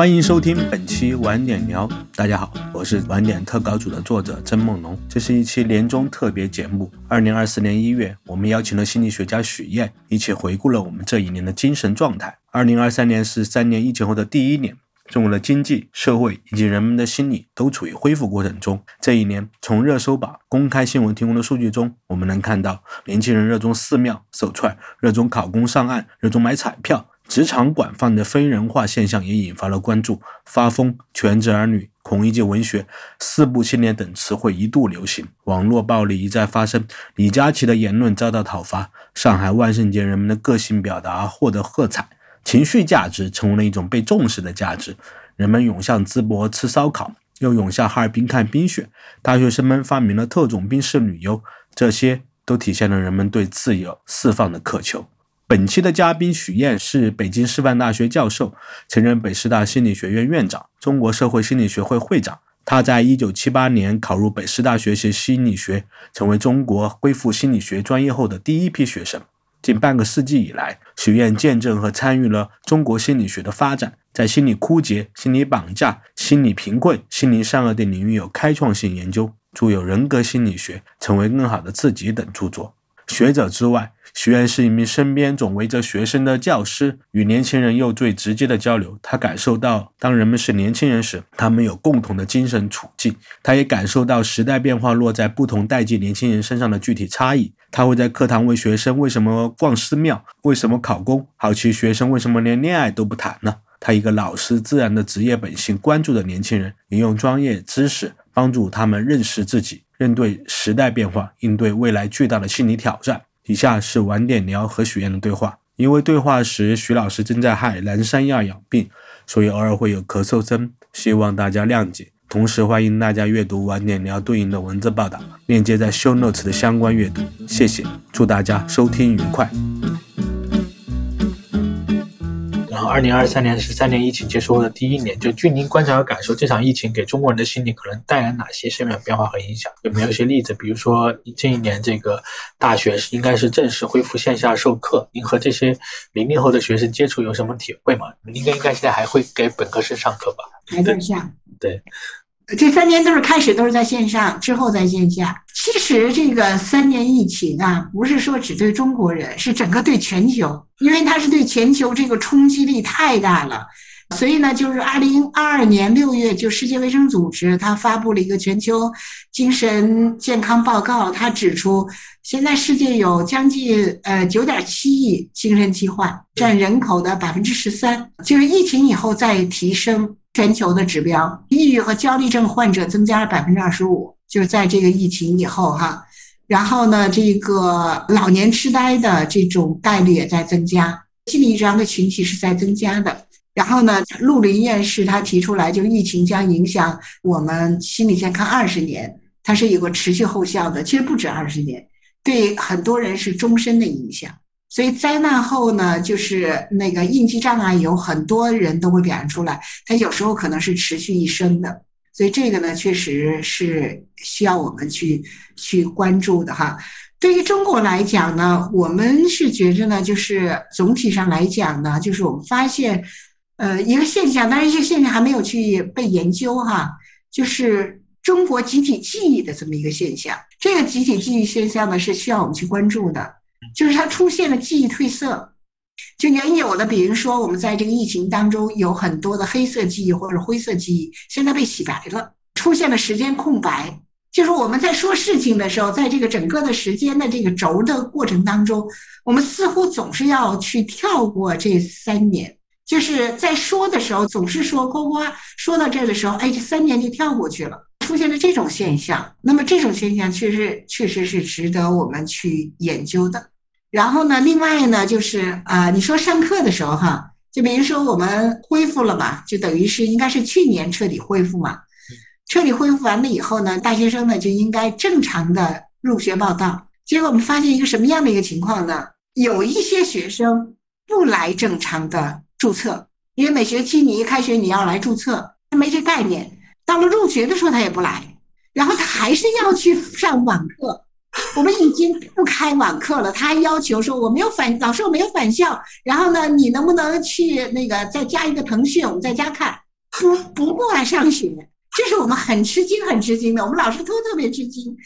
欢迎收听本期晚点聊。大家好，我是晚点特稿组的作者曾梦龙。这是一期年终特别节目。二零二四年一月，我们邀请了心理学家许燕，一起回顾了我们这一年的精神状态。二零二三年是三年疫情后的第一年，中国的经济社会以及人们的心理都处于恢复过程中。这一年，从热搜榜、公开新闻提供的数据中，我们能看到年轻人热衷寺庙、手串，热衷考公上岸，热衷买彩票。职场广泛的非人化现象也引发了关注，发疯、全职儿女、孔乙己文学、四部青年等词汇一度流行，网络暴力一再发生，李佳琦的言论遭到讨伐，上海万圣节人们的个性表达获得喝彩，情绪价值成为了一种被重视的价值，人们涌向淄博吃烧烤，又涌向哈尔滨看冰雪，大学生们发明了特种兵式旅游，这些都体现了人们对自由释放的渴求。本期的嘉宾许燕是北京师范大学教授，曾任北师大心理学院院长、中国社会心理学会会长。他在一九七八年考入北师大学习心理学，成为中国恢复心理学专业后的第一批学生。近半个世纪以来，许燕见证和参与了中国心理学的发展，在心理枯竭、心理绑架、心理贫困、心灵善恶等领域有开创性研究，著有《人格心理学》《成为更好的自己》等著作。学者之外，学院是一名身边总围着学生的教师，与年轻人有最直接的交流。他感受到，当人们是年轻人时，他们有共同的精神处境。他也感受到时代变化落在不同代际年轻人身上的具体差异。他会在课堂问学生：“为什么逛寺庙？为什么考公？”好奇学生为什么连恋爱都不谈呢？他一个老师自然的职业本性关注的年轻人，引用专业知识帮助他们认识自己。应对时代变化，应对未来巨大的心理挑战。以下是晚点聊和许愿的对话。因为对话时许老师正在海南三亚养病，所以偶尔会有咳嗽声，希望大家谅解。同时欢迎大家阅读晚点聊对应的文字报道，链接在 show notes 的相关阅读。谢谢，祝大家收听愉快。二零二三年是三年疫情结束后的第一年，就据您观察和感受，这场疫情给中国人的心理可能带来哪些深远变化和影响？有没有一些例子？比如说，这一年这个大学是应该是正式恢复线下授课，您和这些零零后的学生接触有什么体会吗？您应该应该现在还会给本科生上课吧？还在上。对。这三年都是开始都是在线上，之后在线下。其实这个三年疫情啊，不是说只对中国人，是整个对全球，因为它是对全球这个冲击力太大了。所以呢，就是二零二二年六月，就世界卫生组织它发布了一个全球精神健康报告，它指出现在世界有将近呃九点七亿精神疾患，占人口的百分之十三，就是疫情以后再提升。全球的指标，抑郁和焦虑症患者增加了百分之二十五，就是在这个疫情以后哈。然后呢，这个老年痴呆的这种概率也在增加，心理治疗的群体是在增加的。然后呢，陆林院士他提出来，就疫情将影响我们心理健康二十年，它是有个持续后效的，其实不止二十年，对很多人是终身的影响。所以灾难后呢，就是那个应激障碍，有很多人都会表现出来，它有时候可能是持续一生的。所以这个呢，确实是需要我们去去关注的哈。对于中国来讲呢，我们是觉着呢，就是总体上来讲呢，就是我们发现，呃，一个现象，当然这个现象还没有去被研究哈，就是中国集体记忆的这么一个现象。这个集体记忆现象呢，是需要我们去关注的。就是它出现了记忆褪色，就原有的，比如说我们在这个疫情当中有很多的黑色记忆或者灰色记忆，现在被洗白了，出现了时间空白。就是我们在说事情的时候，在这个整个的时间的这个轴的过程当中，我们似乎总是要去跳过这三年，就是在说的时候总是说呱呱，说到这的时候，哎，这三年就跳过去了。出现了这种现象，那么这种现象确实确实是值得我们去研究的。然后呢，另外呢，就是啊，你说上课的时候哈，就比如说我们恢复了嘛，就等于是应该是去年彻底恢复嘛。彻底恢复完了以后呢，大学生呢就应该正常的入学报到。结果我们发现一个什么样的一个情况呢？有一些学生不来正常的注册，因为每学期你一开学你要来注册，他没这概念。到了入学的时候，他也不来，然后他还是要去上网课。我们已经不开网课了，他还要求说我没有返，老师我没有返校。然后呢，你能不能去那个再加一个腾讯，我们在家看？不不过来上学，这是我们很吃惊、很吃惊的。我们老师都特别吃惊，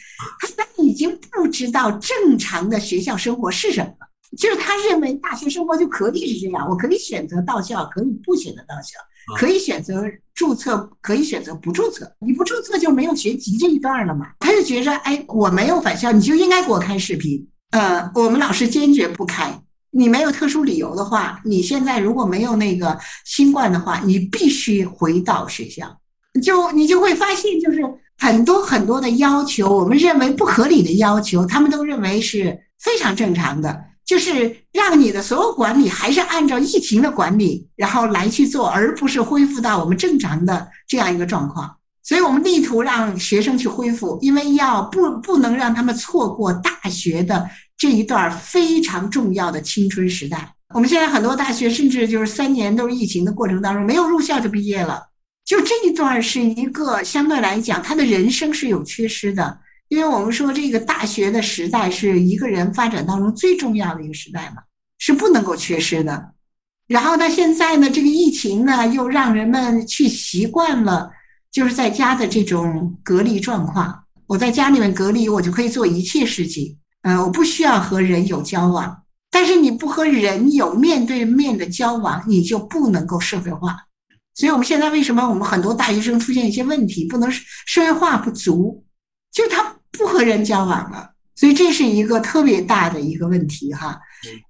他已经不知道正常的学校生活是什么，就是他认为大学生活就可以是这样，我可以选择到校，可以不选择到校，可以选择注册，可以选择不注册。你不注册就没有学籍这一段了嘛？他就觉着，哎，我没有返校，你就应该给我开视频。呃，我们老师坚决不开。你没有特殊理由的话，你现在如果没有那个新冠的话，你必须回到学校。就你就会发现，就是很多很多的要求，我们认为不合理的要求，他们都认为是非常正常的，就是让你的所有管理还是按照疫情的管理，然后来去做，而不是恢复到我们正常的这样一个状况。所以我们力图让学生去恢复，因为要不不能让他们错过大学的。这一段非常重要的青春时代，我们现在很多大学甚至就是三年都是疫情的过程当中没有入校就毕业了，就这一段是一个相对来讲他的人生是有缺失的，因为我们说这个大学的时代是一个人发展当中最重要的一个时代嘛，是不能够缺失的。然后呢，现在呢，这个疫情呢又让人们去习惯了就是在家的这种隔离状况，我在家里面隔离，我就可以做一切事情。呃，我不需要和人有交往，但是你不和人有面对面的交往，你就不能够社会化。所以，我们现在为什么我们很多大学生出现一些问题，不能社会化不足，就是他不和人交往了。所以，这是一个特别大的一个问题哈。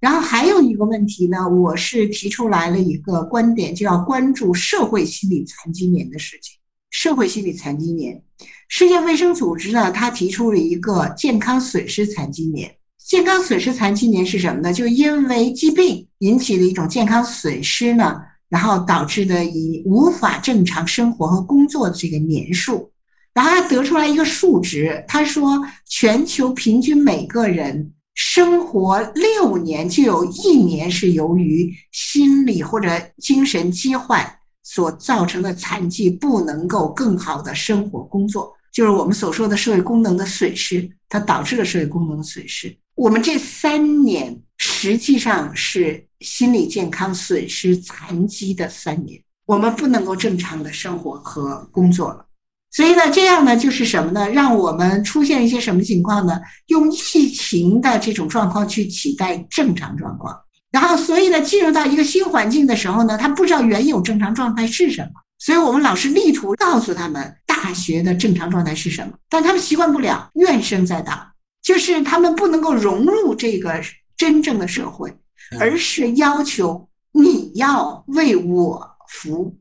然后还有一个问题呢，我是提出来了一个观点，就要关注社会心理残疾年的事情。社会心理残疾年。世界卫生组织呢，他提出了一个健康损失残疾年。健康损失残疾年是什么呢？就因为疾病引起的一种健康损失呢，然后导致的以无法正常生活和工作的这个年数。然后他得出来一个数值，他说全球平均每个人生活六年就有一年是由于心理或者精神疾患所造成的残疾，不能够更好的生活工作。就是我们所说的社会功能的损失，它导致了社会功能的损失。我们这三年实际上是心理健康损失残疾的三年，我们不能够正常的生活和工作了。所以呢，这样呢就是什么呢？让我们出现一些什么情况呢？用疫情的这种状况去取代正常状况，然后所以呢，进入到一个新环境的时候呢，他不知道原有正常状态是什么，所以我们老师力图告诉他们。大学的正常状态是什么？但他们习惯不了，怨声载道，就是他们不能够融入这个真正的社会，而是要求你要为我服务，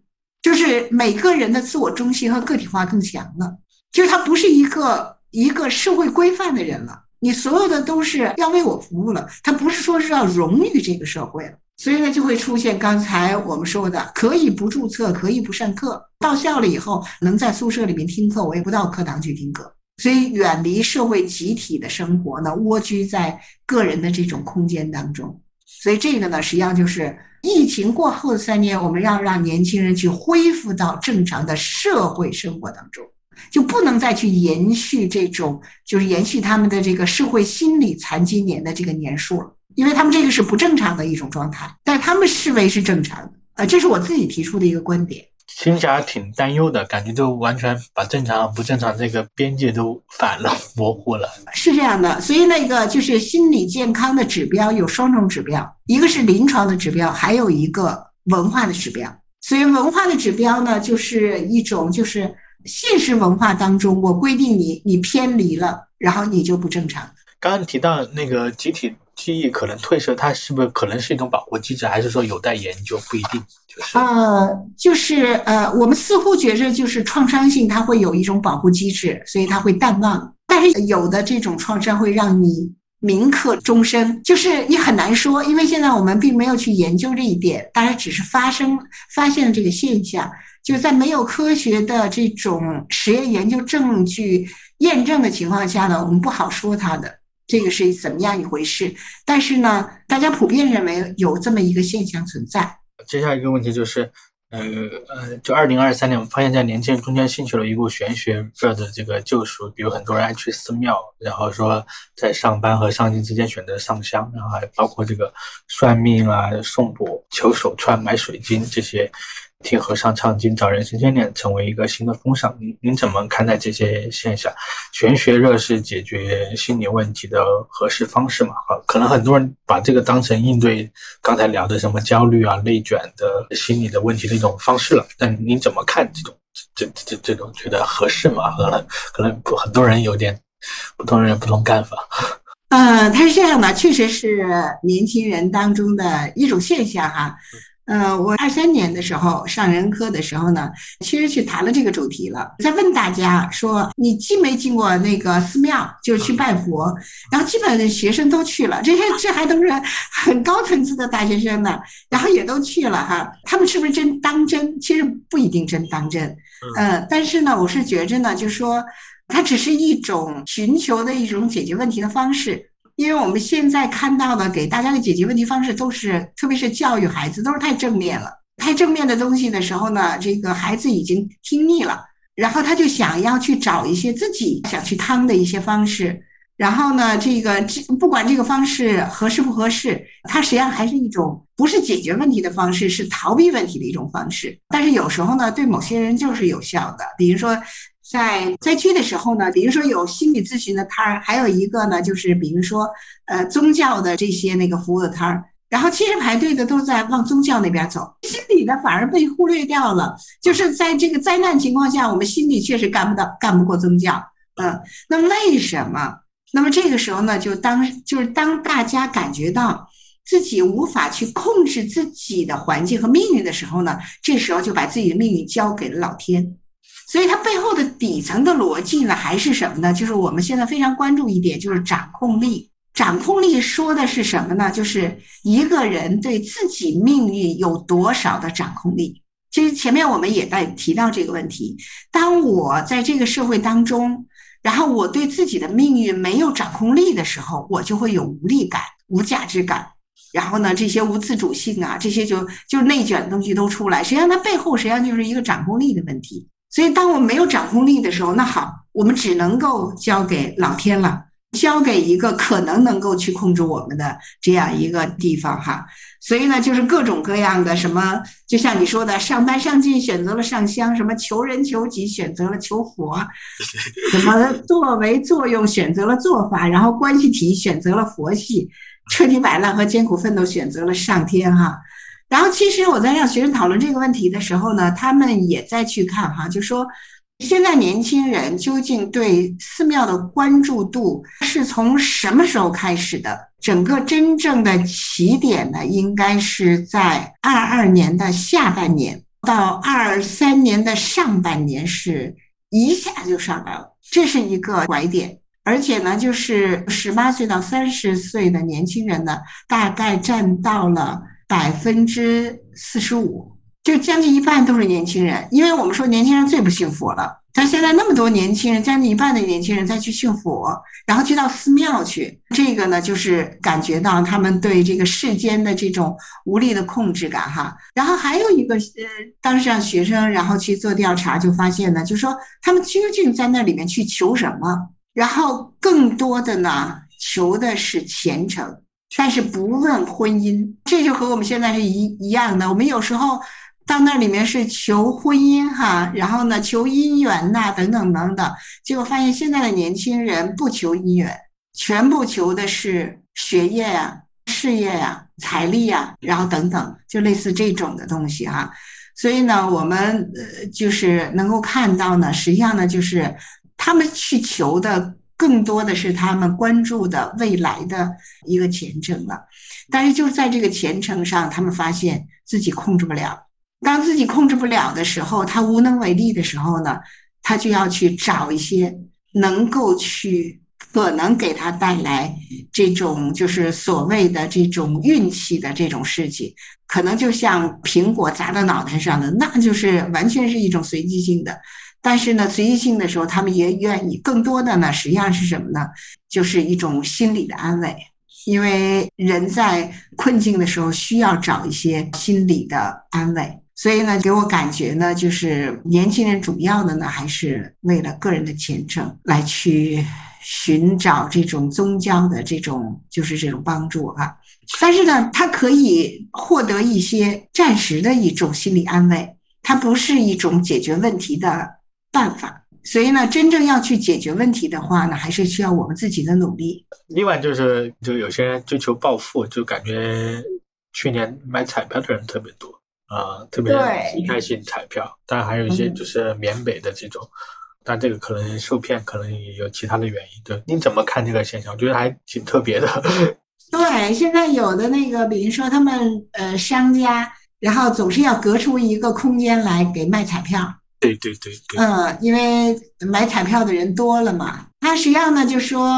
就是每个人的自我中心和个体化更强了，就是他不是一个一个社会规范的人了，你所有的都是要为我服务了，他不是说是要融于这个社会了。所以呢，就会出现刚才我们说的，可以不注册，可以不上课，到校了以后能在宿舍里面听课，我也不到课堂去听课，所以远离社会集体的生活呢，蜗居在个人的这种空间当中。所以这个呢，实际上就是疫情过后的三年，我们要让年轻人去恢复到正常的社会生活当中，就不能再去延续这种，就是延续他们的这个社会心理残疾年的这个年数了。因为他们这个是不正常的一种状态，但他们视为是正常的，呃，这是我自己提出的一个观点。听起来挺担忧的感觉，就完全把正常不正常这个边界都反了，模糊了。是这样的，所以那个就是心理健康的指标有双重指标，一个是临床的指标，还有一个文化的指标。所以文化的指标呢，就是一种就是现实文化当中，我规定你，你偏离了，然后你就不正常。刚刚提到那个集体。记忆可能褪色，它是不是可能是一种保护机制，还是说有待研究？不一定。就是呃，就是呃，我们似乎觉着就是创伤性，它会有一种保护机制，所以它会淡忘。但是有的这种创伤会让你铭刻终身，就是你很难说，因为现在我们并没有去研究这一点，大家只是发生发现了这个现象，就在没有科学的这种实验研究证据验证的情况下呢，我们不好说它的。这个是怎么样一回事？但是呢，大家普遍认为有这么一个现象存在。接下来一个问题就是，呃呃，就二零二三年，我们发现，在年轻人中间兴起了一股玄学热的这个救赎，比如很多人爱去寺庙，然后说在上班和上进之间选择上香，然后还包括这个算命啊、送卜、求手串、买水晶这些。听和尚唱经找人生牵念成为一个新的风尚。您您怎么看待这些现象？玄学热是解决心理问题的合适方式嘛？啊，可能很多人把这个当成应对刚才聊的什么焦虑啊、内卷的心理的问题的一种方式了。但您怎么看这种这这这种觉得合适吗？可能可能很多人有点不同人不同看法。嗯，它是这样的，确实是年轻人当中的一种现象哈。呃，我二三年的时候上人科的时候呢，其实去谈了这个主题了，在问大家说，你进没进过那个寺庙，就是去拜佛？然后基本的学生都去了，这些这还都是很高层次的大学生呢，然后也都去了哈。他们是不是真当真？其实不一定真当真。嗯，但是呢，我是觉着呢，就说它只是一种寻求的一种解决问题的方式。因为我们现在看到的给大家的解决问题方式都是，特别是教育孩子都是太正面了，太正面的东西的时候呢，这个孩子已经听腻了，然后他就想要去找一些自己想去趟的一些方式，然后呢，这个这不管这个方式合适不合适，它实际上还是一种不是解决问题的方式，是逃避问题的一种方式。但是有时候呢，对某些人就是有效的，比如说。在灾区的时候呢，比如说有心理咨询的摊儿，还有一个呢，就是比如说呃宗教的这些那个服务的摊儿，然后其实排队的都在往宗教那边走，心理的反而被忽略掉了。就是在这个灾难情况下，我们心理确实干不到，干不过宗教。嗯，那为什么？那么这个时候呢，就当就是当大家感觉到自己无法去控制自己的环境和命运的时候呢，这时候就把自己的命运交给了老天。所以它背后的底层的逻辑呢，还是什么呢？就是我们现在非常关注一点，就是掌控力。掌控力说的是什么呢？就是一个人对自己命运有多少的掌控力。其实前面我们也在提到这个问题。当我在这个社会当中，然后我对自己的命运没有掌控力的时候，我就会有无力感、无价值感。然后呢，这些无自主性啊，这些就就内卷的东西都出来。实际上，它背后实际上就是一个掌控力的问题。所以，当我没有掌控力的时候，那好，我们只能够交给老天了，交给一个可能能够去控制我们的这样一个地方哈。所以呢，就是各种各样的什么，就像你说的，上班上进选择了上香，什么求人求己选择了求佛，什么作为作用选择了做法，然后关系体选择了佛系，彻底摆烂和艰苦奋斗选择了上天哈。然后，其实我在让学生讨论这个问题的时候呢，他们也在去看哈，就说现在年轻人究竟对寺庙的关注度是从什么时候开始的？整个真正的起点呢，应该是在二二年的下半年到二三年的上半年，是一下就上来了，这是一个拐点。而且呢，就是十八岁到三十岁的年轻人呢，大概占到了。百分之四十五，就将近一半都是年轻人，因为我们说年轻人最不信佛了。但现在那么多年轻人，将近一半的年轻人再去信佛，然后去到寺庙去，这个呢，就是感觉到他们对这个世间的这种无力的控制感哈。然后还有一个，呃，当时让学生然后去做调查，就发现呢，就说他们究竟在那里面去求什么？然后更多的呢，求的是虔诚。但是不问婚姻，这就和我们现在是一一样的。我们有时候到那里面是求婚姻哈，然后呢求姻缘呐等等等等，结果发现现在的年轻人不求姻缘，全部求的是学业呀、事业呀、财力呀，然后等等，就类似这种的东西哈。所以呢，我们呃就是能够看到呢，实际上呢就是他们去求的。更多的是他们关注的未来的一个前程了，但是就在这个前程上，他们发现自己控制不了。当自己控制不了的时候，他无能为力的时候呢，他就要去找一些能够去可能给他带来这种就是所谓的这种运气的这种事情，可能就像苹果砸到脑袋上的，那就是完全是一种随机性的。但是呢，随机性的时候，他们也愿意更多的呢，实际上是什么呢？就是一种心理的安慰，因为人在困境的时候需要找一些心理的安慰。所以呢，给我感觉呢，就是年轻人主要的呢，还是为了个人的前程来去寻找这种宗教的这种就是这种帮助啊。但是呢，他可以获得一些暂时的一种心理安慰。它不是一种解决问题的办法。所以呢，真正要去解决问题的话呢，还是需要我们自己的努力。另外就是，就有些人追求暴富，就感觉去年买彩票的人特别多啊，特别心态性彩票。当然还有一些就是缅北的这种，但这个可能受骗，可能也有其他的原因。对，你怎么看这个现象？我觉得还挺特别的。对，现在有的那个，比如说他们呃商家，然后总是要隔出一个空间来给卖彩票。对对对，嗯，因为买彩票的人多了嘛，它实际上呢，就说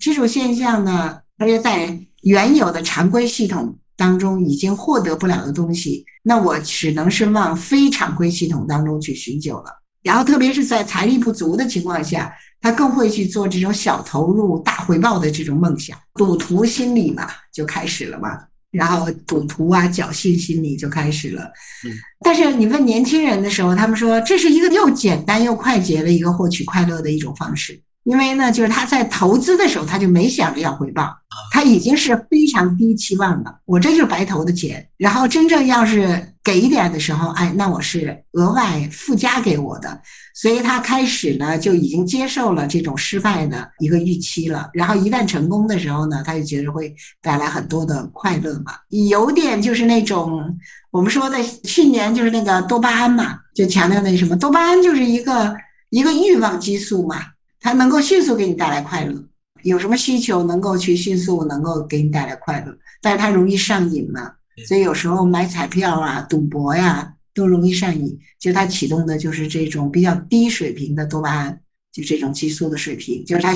这种现象呢，它就在原有的常规系统当中已经获得不了的东西，那我只能是往非常规系统当中去寻求了。然后，特别是在财力不足的情况下，他更会去做这种小投入大回报的这种梦想，赌徒心理嘛，就开始了嘛。然后赌徒啊，侥幸心理就开始了。嗯，但是你问年轻人的时候，他们说这是一个又简单又快捷的一个获取快乐的一种方式。因为呢，就是他在投资的时候，他就没想着要回报，他已经是非常低期望了。我这就是白投的钱，然后真正要是给一点的时候，哎，那我是额外附加给我的。所以他开始呢，就已经接受了这种失败的一个预期了。然后一旦成功的时候呢，他就觉得会带来很多的快乐嘛。有点就是那种我们说的去年就是那个多巴胺嘛，就强调那什么，多巴胺就是一个一个欲望激素嘛。它能够迅速给你带来快乐，有什么需求能够去迅速能够给你带来快乐，但是它容易上瘾嘛，所以有时候买彩票啊、赌博呀都容易上瘾。就它启动的就是这种比较低水平的多巴胺，就这种激素的水平，就是它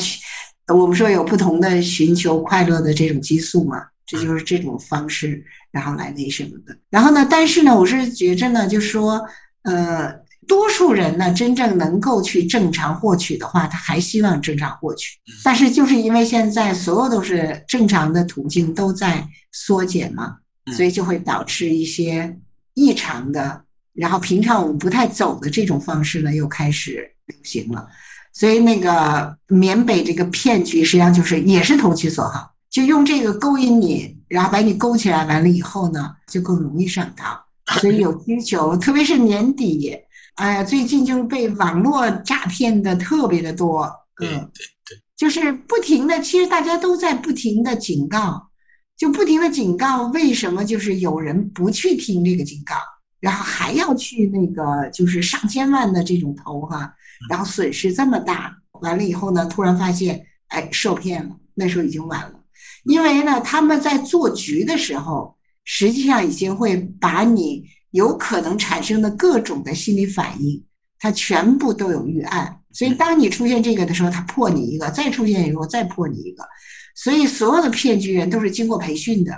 我们说有不同的寻求快乐的这种激素嘛，这就是这种方式，然后来那什么的。然后呢，但是呢，我是觉着呢，就说呃。多数人呢，真正能够去正常获取的话，他还希望正常获取。但是就是因为现在所有都是正常的途径都在缩减嘛，所以就会导致一些异常的，然后平常我们不太走的这种方式呢，又开始流行了。所以那个缅北这个骗局，实际上就是也是投其所好，就用这个勾引你，然后把你勾起来，完了以后呢，就更容易上当。所以有需求，特别是年底。哎呀，最近就是被网络诈骗的特别的多，嗯，对对，就是不停的，其实大家都在不停的警告，就不停的警告，为什么就是有人不去听这个警告，然后还要去那个就是上千万的这种投哈，然后损失这么大，完了以后呢，突然发现哎受骗了，那时候已经晚了，因为呢他们在做局的时候，实际上已经会把你。有可能产生的各种的心理反应，他全部都有预案。所以，当你出现这个的时候，他破你一个；再出现以后，再破你一个。所以，所有的骗局人都是经过培训的。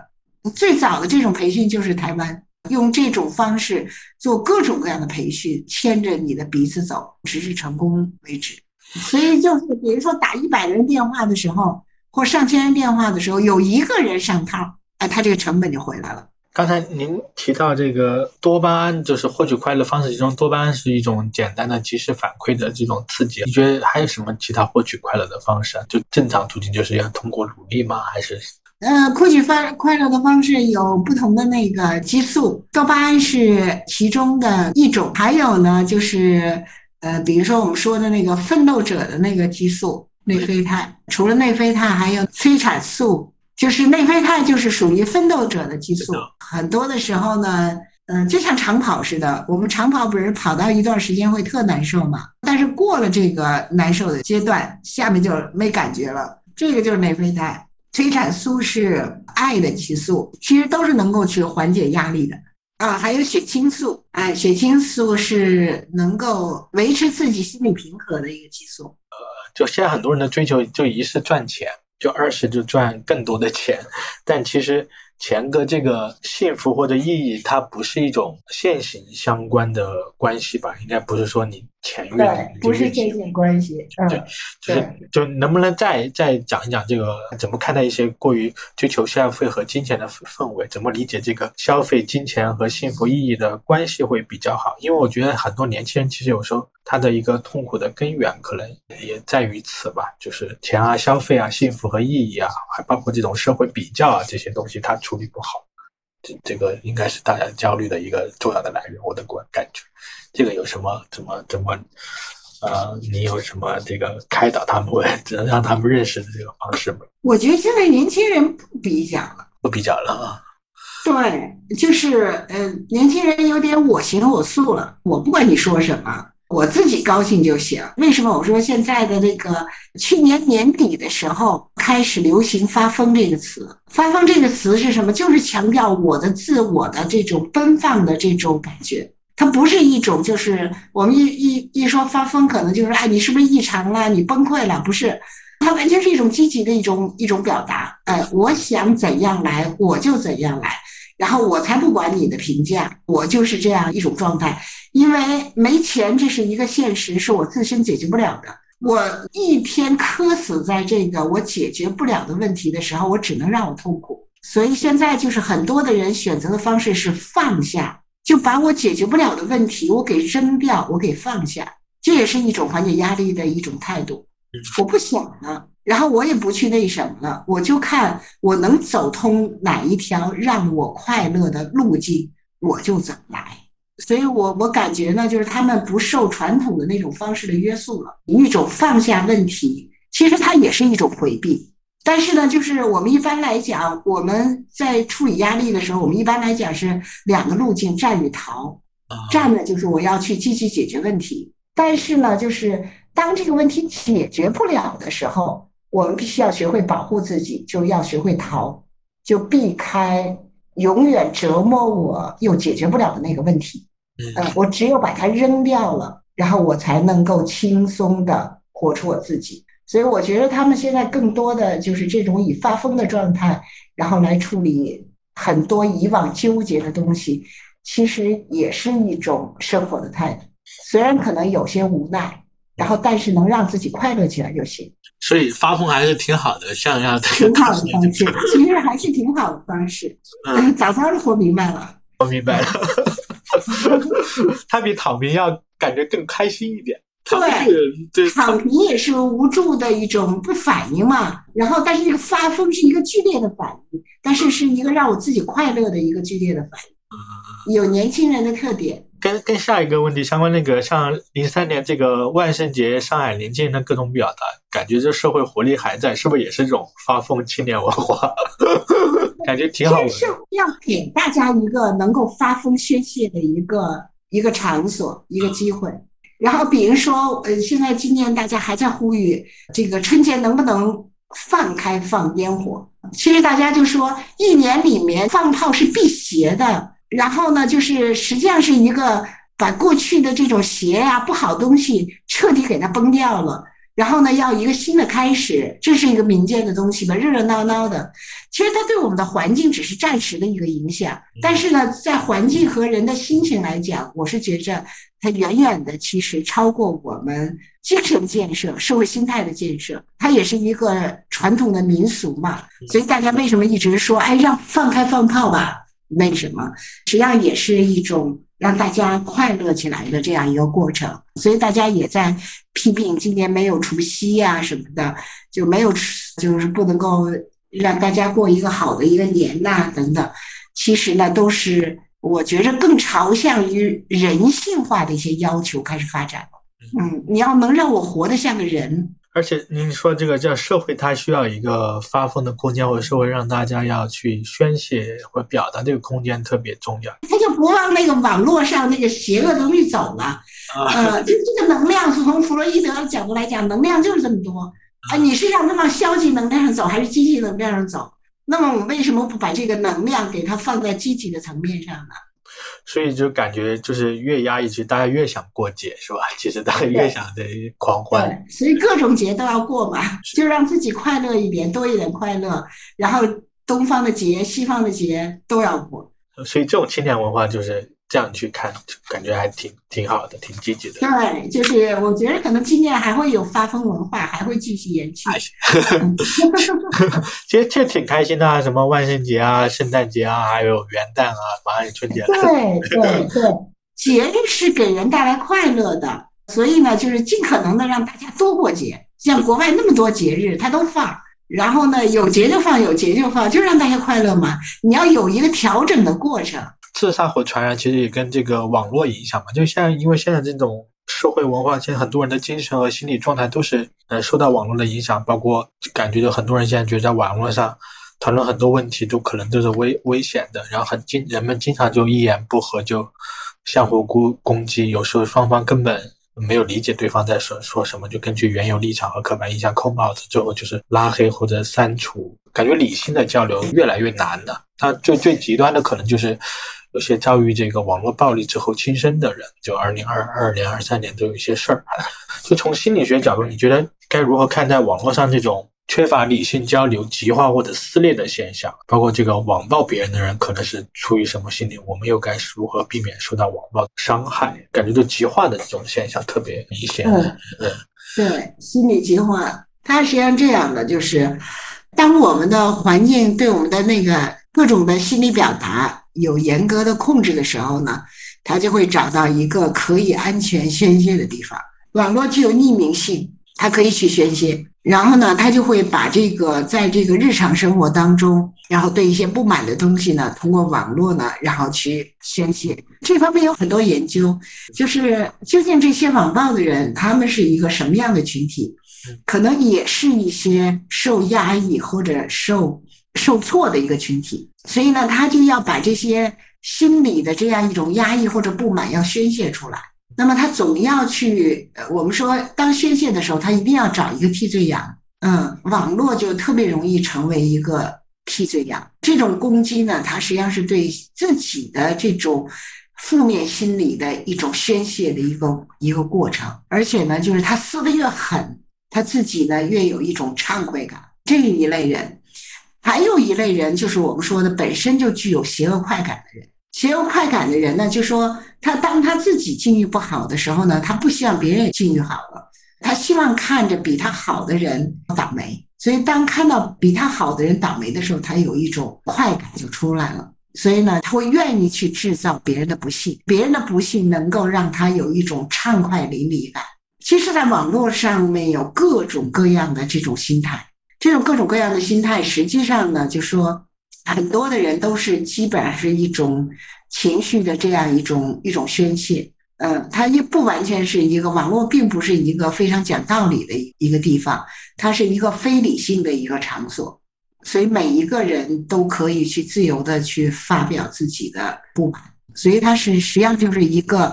最早的这种培训就是台湾用这种方式做各种各样的培训，牵着你的鼻子走，直至成功为止。所以，就是比如说打一百人电话的时候，或上千人电话的时候，有一个人上套，哎，他这个成本就回来了。刚才您提到这个多巴胺，就是获取快乐方式其中，多巴胺是一种简单的及时反馈的这种刺激。你觉得还有什么其他获取快乐的方式？就正常途径就是要通过努力吗？还是？呃，获取发快乐的方式有不同的那个激素，多巴胺是其中的一种。还有呢，就是呃，比如说我们说的那个奋斗者的那个激素内啡肽，除了内啡肽，还有催产素。就是内啡肽，就是属于奋斗者的激素。很多的时候呢，嗯，就像长跑似的，我们长跑不是跑到一段时间会特难受嘛？但是过了这个难受的阶段，下面就没感觉了。这个就是内啡肽，催产素是爱的激素，其实都是能够去缓解压力的啊。还有血清素，哎，血清素是能够维持自己心理平和的一个激素。呃，就现在很多人的追求，就一是赚钱。就二十就赚更多的钱，但其实钱跟这个幸福或者意义，它不是一种线性相关的关系吧？应该不是说你。钱对，不是这性关系。对，就是就能不能再再讲一讲这个怎么看待一些过于追求消费和金钱的氛围？怎么理解这个消费、金钱和幸福意义的关系会比较好？因为我觉得很多年轻人其实有时候他的一个痛苦的根源可能也在于此吧，就是钱啊、消费啊、幸福和意义啊，还包括这种社会比较啊这些东西，他处理不好。这这个应该是大家焦虑的一个重要的来源，我的观感觉。这个有什么怎么怎么？呃，你有什么这个开导他们或者 让他们认识的这个方式吗？我觉得现在年轻人不比较了，不比较了啊。对，就是呃，年轻人有点我行我素了，我不管你说什么，我自己高兴就行。为什么我说现在的那个去年年底的时候开始流行“发疯”这个词？“发疯”这个词是什么？就是强调我的自我的这种奔放的这种感觉。它不是一种，就是我们一一一说发疯，可能就是哎，你是不是异常了？你崩溃了？不是，它完全是一种积极的一种一种表达。哎，我想怎样来，我就怎样来，然后我才不管你的评价，我就是这样一种状态。因为没钱，这是一个现实，是我自身解决不了的。我一天磕死在这个我解决不了的问题的时候，我只能让我痛苦。所以现在就是很多的人选择的方式是放下。就把我解决不了的问题，我给扔掉，我给放下，这也是一种缓解压力的一种态度。我不想了，然后我也不去那什么了，我就看我能走通哪一条让我快乐的路径，我就怎么来。所以，我我感觉呢，就是他们不受传统的那种方式的约束了，一种放下问题，其实它也是一种回避。但是呢，就是我们一般来讲，我们在处理压力的时候，我们一般来讲是两个路径：战与逃。战呢，就是我要去积极解决问题；但是呢，就是当这个问题解决不了的时候，我们必须要学会保护自己，就要学会逃，就避开永远折磨我又解决不了的那个问题。嗯，我只有把它扔掉了，然后我才能够轻松的活出我自己。所以我觉得他们现在更多的就是这种以发疯的状态，然后来处理很多以往纠结的东西，其实也是一种生活的态度。虽然可能有些无奈，然后但是能让自己快乐起来就行。所以发疯还是挺好的，像样的挺好的方式，其实还是挺好的方式。嗯，早早的活明白了，活明白了，他比躺平要感觉更开心一点。对，躺平也是无助的一种不反应嘛。然后，但是这个发疯是一个剧烈的反应，但是是一个让我自己快乐的一个剧烈的反应，有年轻人的特点。跟跟下一个问题相关，那个像零三年这个万圣节上海临近的各种表达，感觉这社会活力还在，是不是也是这种发疯青年文化？感觉挺好。是要给大家一个能够发疯宣泄的一个一个场所，一个机会。然后，比如说，呃，现在今年大家还在呼吁这个春节能不能放开放烟火？其实大家就说，一年里面放炮是辟邪的。然后呢，就是实际上是一个把过去的这种邪呀、不好东西彻底给它崩掉了。然后呢，要一个新的开始，这是一个民间的东西吧，热热闹闹的。其实它对我们的环境只是暂时的一个影响，但是呢，在环境和人的心情来讲，我是觉着它远远的其实超过我们精神建设、社会心态的建设。它也是一个传统的民俗嘛，所以大家为什么一直说，哎，让放开放炮吧？为什么？实际上也是一种。让大家快乐起来的这样一个过程，所以大家也在批评今年没有除夕呀什么的，就没有就是不能够让大家过一个好的一个年呐等等。其实呢，都是我觉着更朝向于人性化的一些要求开始发展了。嗯，你要能让我活得像个人。而且您说这个叫社会，它需要一个发疯的空间，或者社会让大家要去宣泄或表达这个空间特别重要。他就不往那个网络上那个邪恶东西走了。呃，就这个能量是从弗洛伊德的角度来讲，能量就是这么多啊。你是让它往消极能量上走，还是积极能量上走？那么我为什么不把这个能量给它放在积极的层面上呢？所以就感觉就是越压抑，其实大家越想过节，是吧？其实大家越想在狂欢。对，所以各种节都要过嘛，就让自己快乐一点，多一点快乐。然后东方的节、西方的节都要过。所以这种青年文化就是。这样去看，感觉还挺挺好的，挺积极的。对，就是我觉得可能今年还会有发疯文化，还会继续延续。其实这挺开心的啊，什么万圣节啊、圣诞节啊，还有元旦啊，马上春节了。对对对，节日是给人带来快乐的，所以呢，就是尽可能的让大家多过节。像国外那么多节日，他都放，然后呢，有节就放，有节就放，就让大家快乐嘛。你要有一个调整的过程。自杀或传染其实也跟这个网络影响嘛。就现在，因为现在这种社会文化，现在很多人的精神和心理状态都是呃受到网络的影响，包括感觉到很多人现在觉得在网络上讨论很多问题都可能都是危危险的，然后很经人们经常就一言不合就相互攻攻击，有时候双方根本。没有理解对方在说说什么，就根据原有立场和刻板印象扣帽子，最后就是拉黑或者删除，感觉理性的交流越来越难了。他就最极端的可能就是有些遭遇这个网络暴力之后轻生的人，就二零二二年、二三年都有一些事儿。就从心理学角度，你觉得该如何看待网络上这种？缺乏理性交流、极化或者撕裂的现象，包括这个网暴别人的人可能是出于什么心理？我们又该如何避免受到网暴伤害？感觉就极化的这种现象特别明显。嗯，对，心理极化，它实际上这样的，就是当我们的环境对我们的那个各种的心理表达有严格的控制的时候呢，他就会找到一个可以安全宣泄的地方。网络具有匿名性，它可以去宣泄。然后呢，他就会把这个在这个日常生活当中，然后对一些不满的东西呢，通过网络呢，然后去宣泄。这方面有很多研究，就是究竟这些网暴的人，他们是一个什么样的群体？可能也是一些受压抑或者受受挫的一个群体。所以呢，他就要把这些心理的这样一种压抑或者不满要宣泄出来。那么他总要去，我们说当宣泄的时候，他一定要找一个替罪羊。嗯，网络就特别容易成为一个替罪羊。这种攻击呢，它实际上是对自己的这种负面心理的一种宣泄的一个一个过程。而且呢，就是他撕的越狠，他自己呢越有一种畅快感。这一类人，还有一类人就是我们说的本身就具有邪恶快感的人。邪恶快感的人呢，就说他当他自己境遇不好的时候呢，他不希望别人也境遇好了，他希望看着比他好的人倒霉。所以当看到比他好的人倒霉的时候，他有一种快感就出来了。所以呢，他会愿意去制造别人的不幸，别人的不幸能够让他有一种畅快淋漓感。其实，在网络上面有各种各样的这种心态，这种各种各样的心态，实际上呢，就说。很多的人都是基本上是一种情绪的这样一种一种宣泄，嗯，它也不完全是一个网络，并不是一个非常讲道理的一个地方，它是一个非理性的一个场所，所以每一个人都可以去自由的去发表自己的不满，所以它是实际上就是一个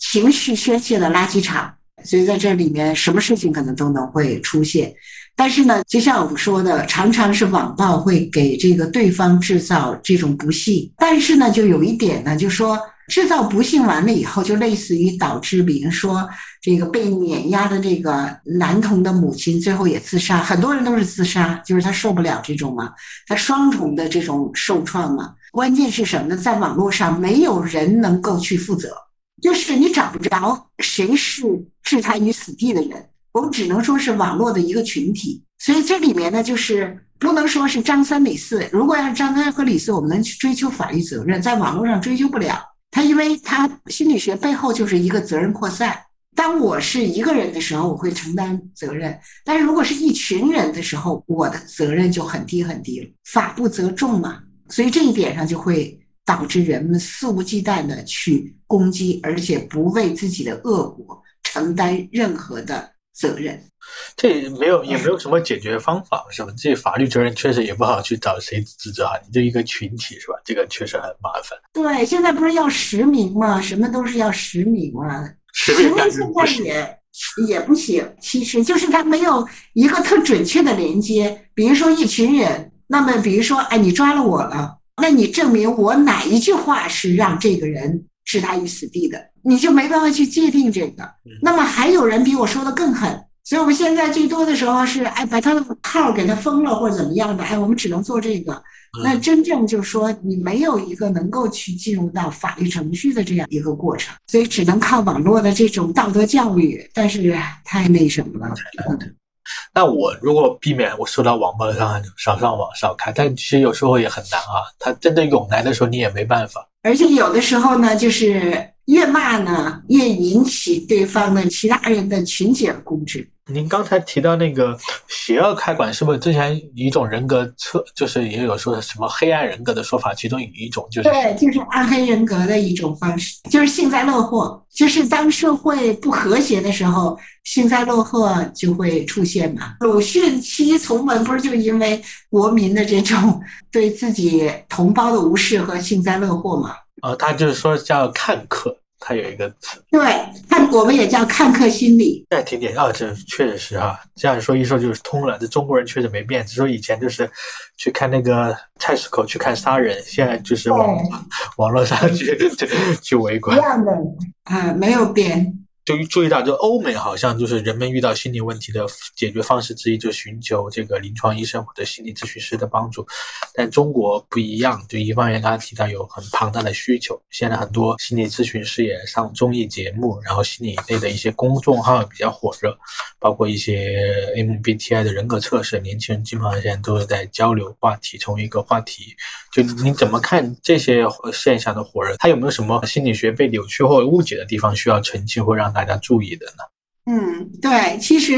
情绪宣泄的垃圾场，所以在这里面什么事情可能都能会出现。但是呢，就像我们说的，常常是网暴会给这个对方制造这种不幸。但是呢，就有一点呢，就说制造不幸完了以后，就类似于导致，比如说这个被碾压的这个男童的母亲最后也自杀，很多人都是自杀，就是他受不了这种嘛，他双重的这种受创嘛。关键是什么呢？在网络上没有人能够去负责，就是你找不着谁是置他于死地的人。我们只能说是网络的一个群体，所以这里面呢，就是不能说是张三李四。如果要是张三和李四，我们能去追究法律责任，在网络上追究不了他，因为他心理学背后就是一个责任扩散。当我是一个人的时候，我会承担责任；但是如果是一群人的时候，我的责任就很低很低了。法不责众嘛，所以这一点上就会导致人们肆无忌惮的去攻击，而且不为自己的恶果承担任何的。责任，这没有也没有什么解决方法，是吧？这法律责任确实也不好去找谁指责啊，你就一个群体是吧？这个确实很麻烦。对，现在不是要实名吗？什么都是要实名吗？实名现在也也不行，其实就是它没有一个特准确的连接。比如说一群人，那么比如说，哎，你抓了我了，那你证明我哪一句话是让这个人置他于死地的？你就没办法去界定这个，那么还有人比我说的更狠，所以我们现在最多的时候是，哎，把他的号给他封了或者怎么样的，哎，我们只能做这个。那真正就是说，你没有一个能够去进入到法律程序的这样一个过程，所以只能靠网络的这种道德教育，但是太那什么了。那我如果避免我受到网暴的伤害，少上网少看，但其实有时候也很难啊。他真的涌来的时候，你也没办法。而且有的时候呢，就是越骂呢，越引起对方的其他人的群起而攻之。您刚才提到那个邪恶开馆，是不是之前一种人格测，就是也有说什么黑暗人格的说法？其中有一种就是对，就是暗黑人格的一种方式，就是幸灾乐祸。就是当社会不和谐的时候，幸灾乐祸就会出现嘛。鲁迅七从文不是就因为国民的这种对自己同胞的无视和幸灾乐祸嘛？呃，他就是说叫看客。它有一个词，对，看我们也叫看客心理。再提点啊，这确实是哈，这样说一说就是通了。这中国人确实没变，只说以前就是去看那个菜市口去看杀人，现在就是网网络上去 去围观，一样的啊，没有变。就注意到，就欧美好像就是人们遇到心理问题的解决方式之一，就寻求这个临床医生或者心理咨询师的帮助。但中国不一样，就一方面刚才提到有很庞大的需求，现在很多心理咨询师也上综艺节目，然后心理类的一些公众号比较火热，包括一些 MBTI 的人格测试，年轻人基本上现在都是在交流话题，成为一个话题。就你怎么看这些现象的火热？它有没有什么心理学被扭曲或误解的地方需要澄清或让大家注意的呢？嗯，对，其实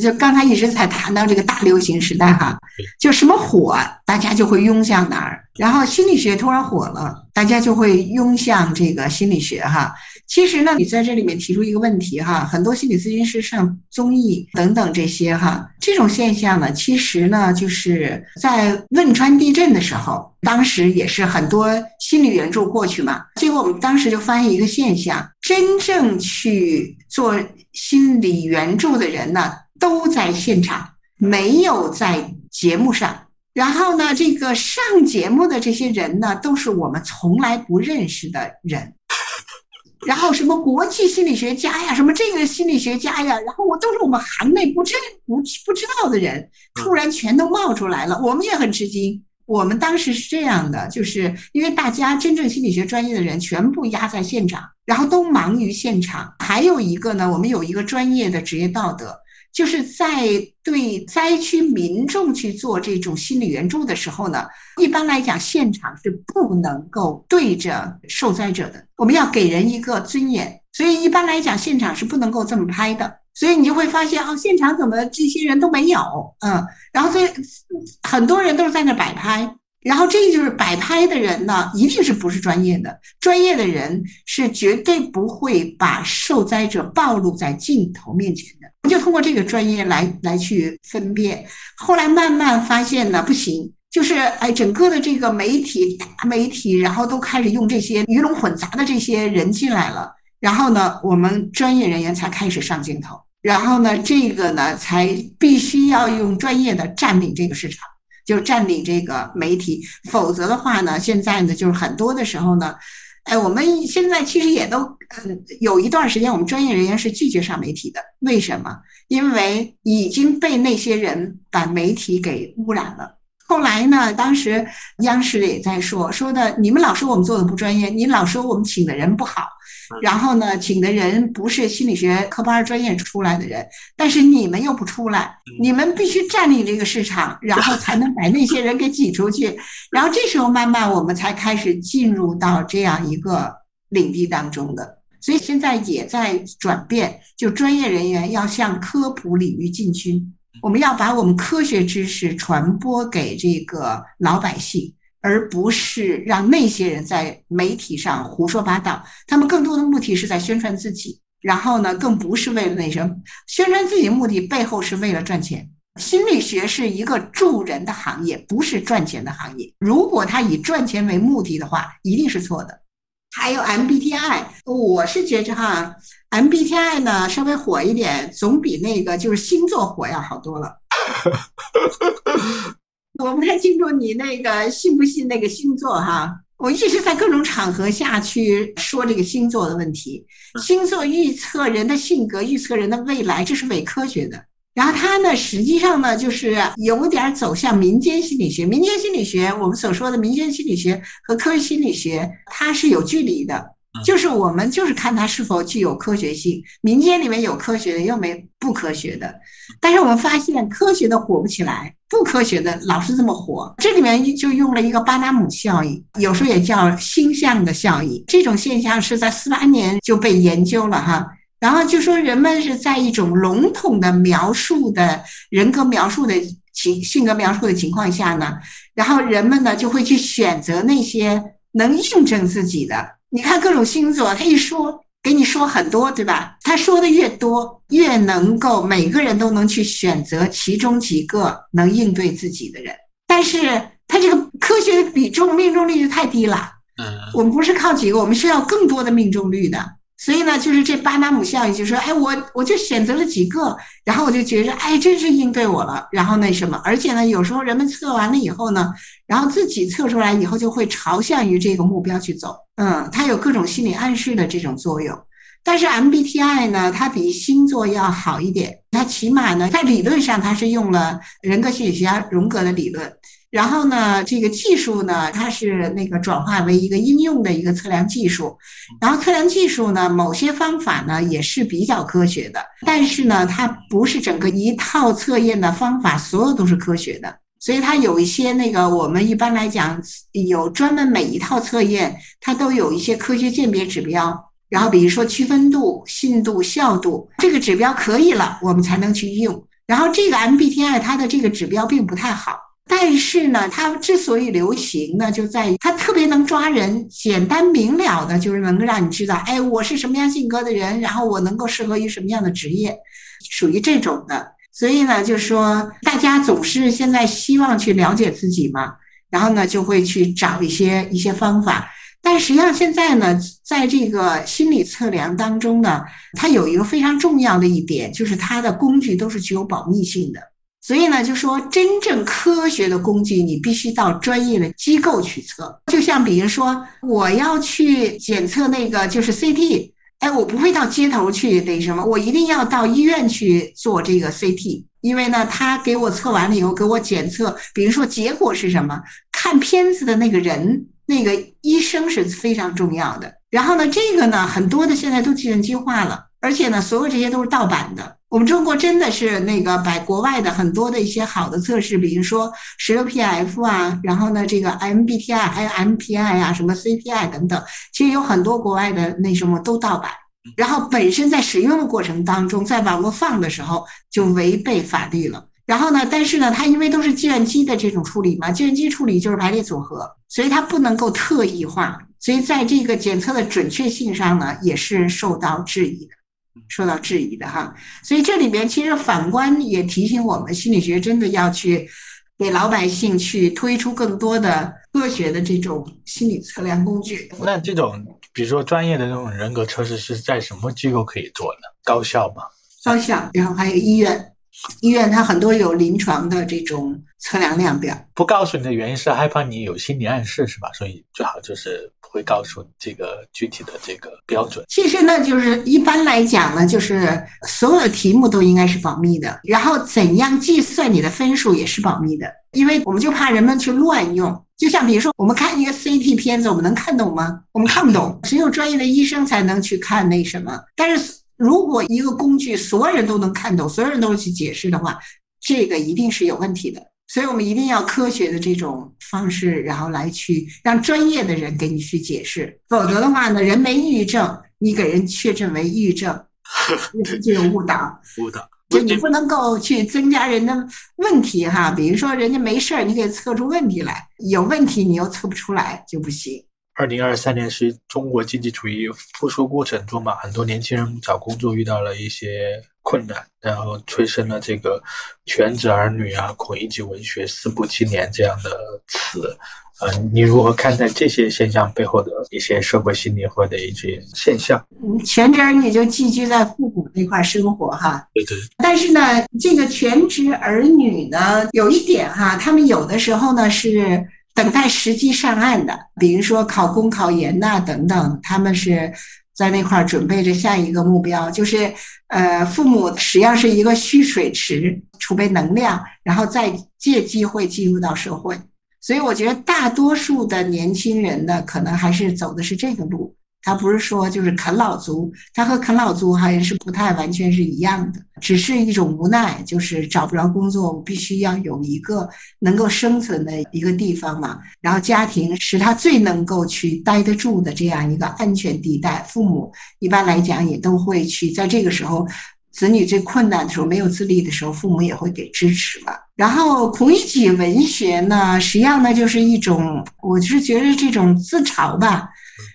就刚才一直在谈到这个大流行时代哈，就什么火，大家就会涌向哪儿，然后心理学突然火了，大家就会涌向这个心理学哈。其实呢，你在这里面提出一个问题哈，很多心理咨询师上综艺等等这些哈，这种现象呢，其实呢，就是在汶川地震的时候，当时也是很多心理援助过去嘛，结果我们当时就发现一个现象，真正去做心理援助的人呢，都在现场，没有在节目上。然后呢，这个上节目的这些人呢，都是我们从来不认识的人。然后什么国际心理学家呀，什么这个心理学家呀，然后我都是我们行内不知不不知道的人，突然全都冒出来了，我们也很吃惊。我们当时是这样的，就是因为大家真正心理学专业的人全部压在现场，然后都忙于现场。还有一个呢，我们有一个专业的职业道德。就是在对灾区民众去做这种心理援助的时候呢，一般来讲，现场是不能够对着受灾者的，我们要给人一个尊严，所以一般来讲，现场是不能够这么拍的。所以你就会发现，哦，现场怎么这些人都没有，嗯，然后所以很多人都是在那摆拍。然后这就是摆拍的人呢，一定是不是专业的？专业的人是绝对不会把受灾者暴露在镜头面前。我就通过这个专业来来去分辨。后来慢慢发现呢，不行，就是哎，整个的这个媒体大媒体，然后都开始用这些鱼龙混杂的这些人进来了。然后呢，我们专业人员才开始上镜头。然后呢，这个呢，才必须要用专业的占领这个市场。就占领这个媒体，否则的话呢，现在呢，就是很多的时候呢，哎，我们现在其实也都，嗯，有一段时间，我们专业人员是拒绝上媒体的。为什么？因为已经被那些人把媒体给污染了。后来呢，当时央视也在说，说的你们老说我们做的不专业，你老说我们请的人不好。然后呢，请的人不是心理学科班专业出来的人，但是你们又不出来，你们必须占领这个市场，然后才能把那些人给挤出去。然后这时候慢慢我们才开始进入到这样一个领地当中的，所以现在也在转变，就专业人员要向科普领域进军，我们要把我们科学知识传播给这个老百姓。而不是让那些人在媒体上胡说八道，他们更多的目的是在宣传自己，然后呢，更不是为了那什么宣传自己的目的背后是为了赚钱。心理学是一个助人的行业，不是赚钱的行业。如果他以赚钱为目的的话，一定是错的。还有 MBTI，我是觉着哈，MBTI 呢稍微火一点，总比那个就是星座火要好多了。我不太清楚你那个信不信那个星座哈，我一直在各种场合下去说这个星座的问题。星座预测人的性格，预测人的未来，这是伪科学的。然后它呢，实际上呢，就是有点走向民间心理学。民间心理学，我们所说的民间心理学和科学心理学，它是有距离的。就是我们就是看它是否具有科学性。民间里面有科学的，又没不科学的。但是我们发现，科学的火不起来。不科学的老是这么火，这里面就用了一个巴纳姆效应，有时候也叫星象的效应。这种现象是在四八年就被研究了哈。然后就说人们是在一种笼统的描述的人格描述的情性格描述的情况下呢，然后人们呢就会去选择那些能印证自己的。你看各种星座，他一说给你说很多，对吧？他说的越多，越能够每个人都能去选择其中几个能应对自己的人。但是他这个科学的比重命中率就太低了。嗯，我们不是靠几个，我们是要更多的命中率的。所以呢，就是这巴纳姆效应，就说，哎，我我就选择了几个，然后我就觉着，哎，真是应对我了。然后那什么，而且呢，有时候人们测完了以后呢，然后自己测出来以后，就会朝向于这个目标去走。嗯，它有各种心理暗示的这种作用。但是 MBTI 呢，它比星座要好一点，它起码呢，在理论上它是用了人格心理学家荣格的理论。然后呢，这个技术呢，它是那个转化为一个应用的一个测量技术。然后测量技术呢，某些方法呢也是比较科学的，但是呢，它不是整个一套测验的方法，所有都是科学的。所以它有一些那个我们一般来讲有专门每一套测验，它都有一些科学鉴别指标。然后比如说区分度、信度、效度，这个指标可以了，我们才能去用。然后这个 MBTI 它的这个指标并不太好。但是呢，它之所以流行呢，就在于它特别能抓人，简单明了的，就是能够让你知道，哎，我是什么样性格的人，然后我能够适合于什么样的职业，属于这种的。所以呢，就说大家总是现在希望去了解自己嘛，然后呢，就会去找一些一些方法。但实际上现在呢，在这个心理测量当中呢，它有一个非常重要的一点，就是它的工具都是具有保密性的。所以呢，就说真正科学的工具，你必须到专业的机构去测。就像比如说，我要去检测那个就是 CT，哎，我不会到街头去那什么，我一定要到医院去做这个 CT，因为呢，他给我测完了以后，给我检测，比如说结果是什么，看片子的那个人，那个医生是非常重要的。然后呢，这个呢，很多的现在都计算机化了，而且呢，所有这些都是盗版的。我们中国真的是那个把国外的很多的一些好的测试，比如说十六 PF 啊，然后呢这个 MBTI 还有 MPI 啊，什么 CPI 等等，其实有很多国外的那什么都盗版，然后本身在使用的过程当中，在网络放的时候就违背法律了。然后呢，但是呢，它因为都是计算机的这种处理嘛，计算机处理就是排列组合，所以它不能够特异化，所以在这个检测的准确性上呢，也是受到质疑的。受到质疑的哈，所以这里面其实反观也提醒我们，心理学真的要去给老百姓去推出更多的科学的这种心理测量工具。那这种比如说专业的这种人格测试是在什么机构可以做呢？高校吗？高校，然后还有医院，医院它很多有临床的这种测量量表。不告诉你的原因是害怕你有心理暗示是吧？所以最好就是不。会告诉这个具体的这个标准。其实呢，就是一般来讲呢，就是所有的题目都应该是保密的，然后怎样计算你的分数也是保密的，因为我们就怕人们去乱用。就像比如说，我们看一个 CT 片子，我们能看懂吗？我们看不懂，只有专业的医生才能去看那什么。但是如果一个工具所有人都能看懂，所有人都去解释的话，这个一定是有问题的。所以我们一定要科学的这种方式，然后来去让专业的人给你去解释，否则的话呢，人没抑郁症，你给人确诊为抑郁症，就有误导。误导，就你不能够去增加人的问题哈。比如说人家没事儿，你给测出问题来，有问题你又测不出来就不行。二零二三年是中国经济处于复苏过程中嘛，很多年轻人找工作遇到了一些。困难，然后催生了这个全职儿女啊、孔乙己文学、四部青年这样的词。呃，你如何看待这些现象背后的一些社会心理或者一些现象？全职儿女就寄居在复古那块生活哈。对对。但是呢，这个全职儿女呢，有一点哈，他们有的时候呢是等待时机上岸的，比如说考公、考研呐等等，他们是。在那块儿准备着下一个目标，就是，呃，父母实际上是一个蓄水池，储备能量，然后再借机会进入到社会。所以我觉得大多数的年轻人呢，可能还是走的是这个路。他不是说就是啃老族，他和啃老族好像是不太完全是一样的，只是一种无奈，就是找不着工作，我必须要有一个能够生存的一个地方嘛。然后家庭是他最能够去待得住的这样一个安全地带。父母一般来讲也都会去在这个时候，子女最困难的时候没有自立的时候，父母也会给支持嘛。然后孔乙己文学呢，实际上呢就是一种，我是觉得这种自嘲吧。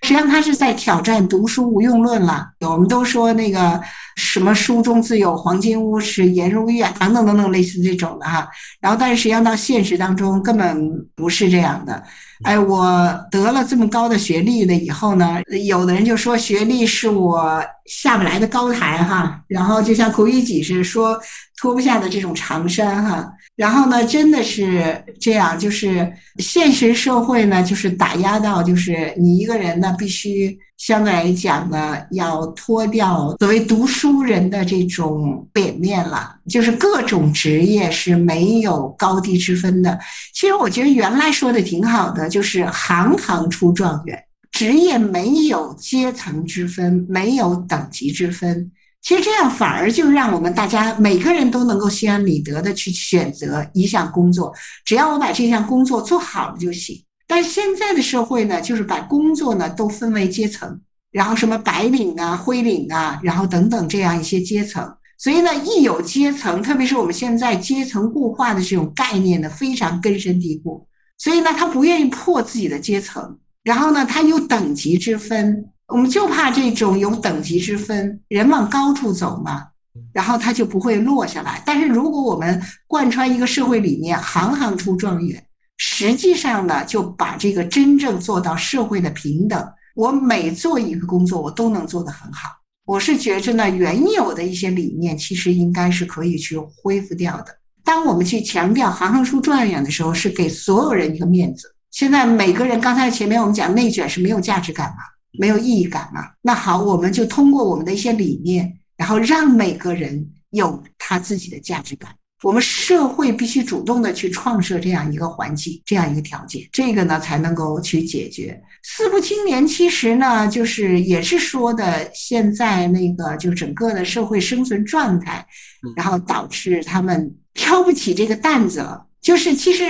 实际上，他是在挑战读书无用论了。我们都说那个什么“书中自有黄金屋，是颜如玉”啊等等等等，类似这种的哈。然后，但是实际上到现实当中根本不是这样的。哎，我得了这么高的学历了以后呢，有的人就说学历是我下不来的高台哈。然后就像孔乙己是说脱不下的这种长衫哈。然后呢，真的是这样，就是现实社会呢，就是打压到，就是你一个人呢，必须相对来讲呢，要脱掉所谓读书人的这种脸面了，就是各种职业是没有高低之分的。其实我觉得原来说的挺好的，就是行行出状元，职业没有阶层之分，没有等级之分。其实这样反而就让我们大家每个人都能够心安理得的去选择一项工作，只要我把这项工作做好了就行。但现在的社会呢，就是把工作呢都分为阶层，然后什么白领啊、灰领啊，然后等等这样一些阶层。所以呢，一有阶层，特别是我们现在阶层固化的这种概念呢，非常根深蒂固。所以呢，他不愿意破自己的阶层，然后呢，他有等级之分。我们就怕这种有等级之分，人往高处走嘛，然后他就不会落下来。但是如果我们贯穿一个社会理念，行行出状元，实际上呢，就把这个真正做到社会的平等。我每做一个工作，我都能做得很好。我是觉着呢，原有的一些理念其实应该是可以去恢复掉的。当我们去强调行行出状元的时候，是给所有人一个面子。现在每个人，刚才前面我们讲内卷是没有价值感嘛？没有意义感嘛？那好，我们就通过我们的一些理念，然后让每个人有他自己的价值感。我们社会必须主动的去创设这样一个环境，这样一个条件，这个呢才能够去解决。四不青年其实呢，就是也是说的现在那个就整个的社会生存状态，然后导致他们挑不起这个担子了。就是其实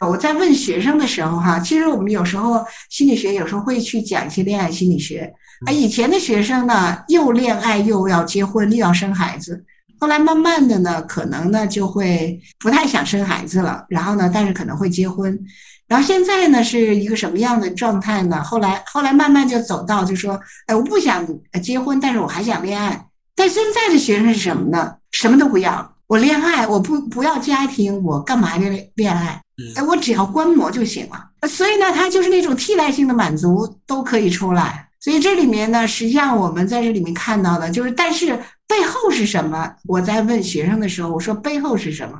我在问学生的时候，哈，其实我们有时候心理学有时候会去讲一些恋爱心理学。啊，以前的学生呢，又恋爱又要结婚又要生孩子，后来慢慢的呢，可能呢就会不太想生孩子了，然后呢，但是可能会结婚。然后现在呢是一个什么样的状态呢？后来后来慢慢就走到就说，哎，我不想结婚，但是我还想恋爱。但现在的学生是什么呢？什么都不要。我恋爱，我不不要家庭，我干嘛恋恋爱？哎，我只要观摩就行了。所以呢，他就是那种替代性的满足都可以出来。所以这里面呢，实际上我们在这里面看到的就是，但是背后是什么？我在问学生的时候，我说背后是什么？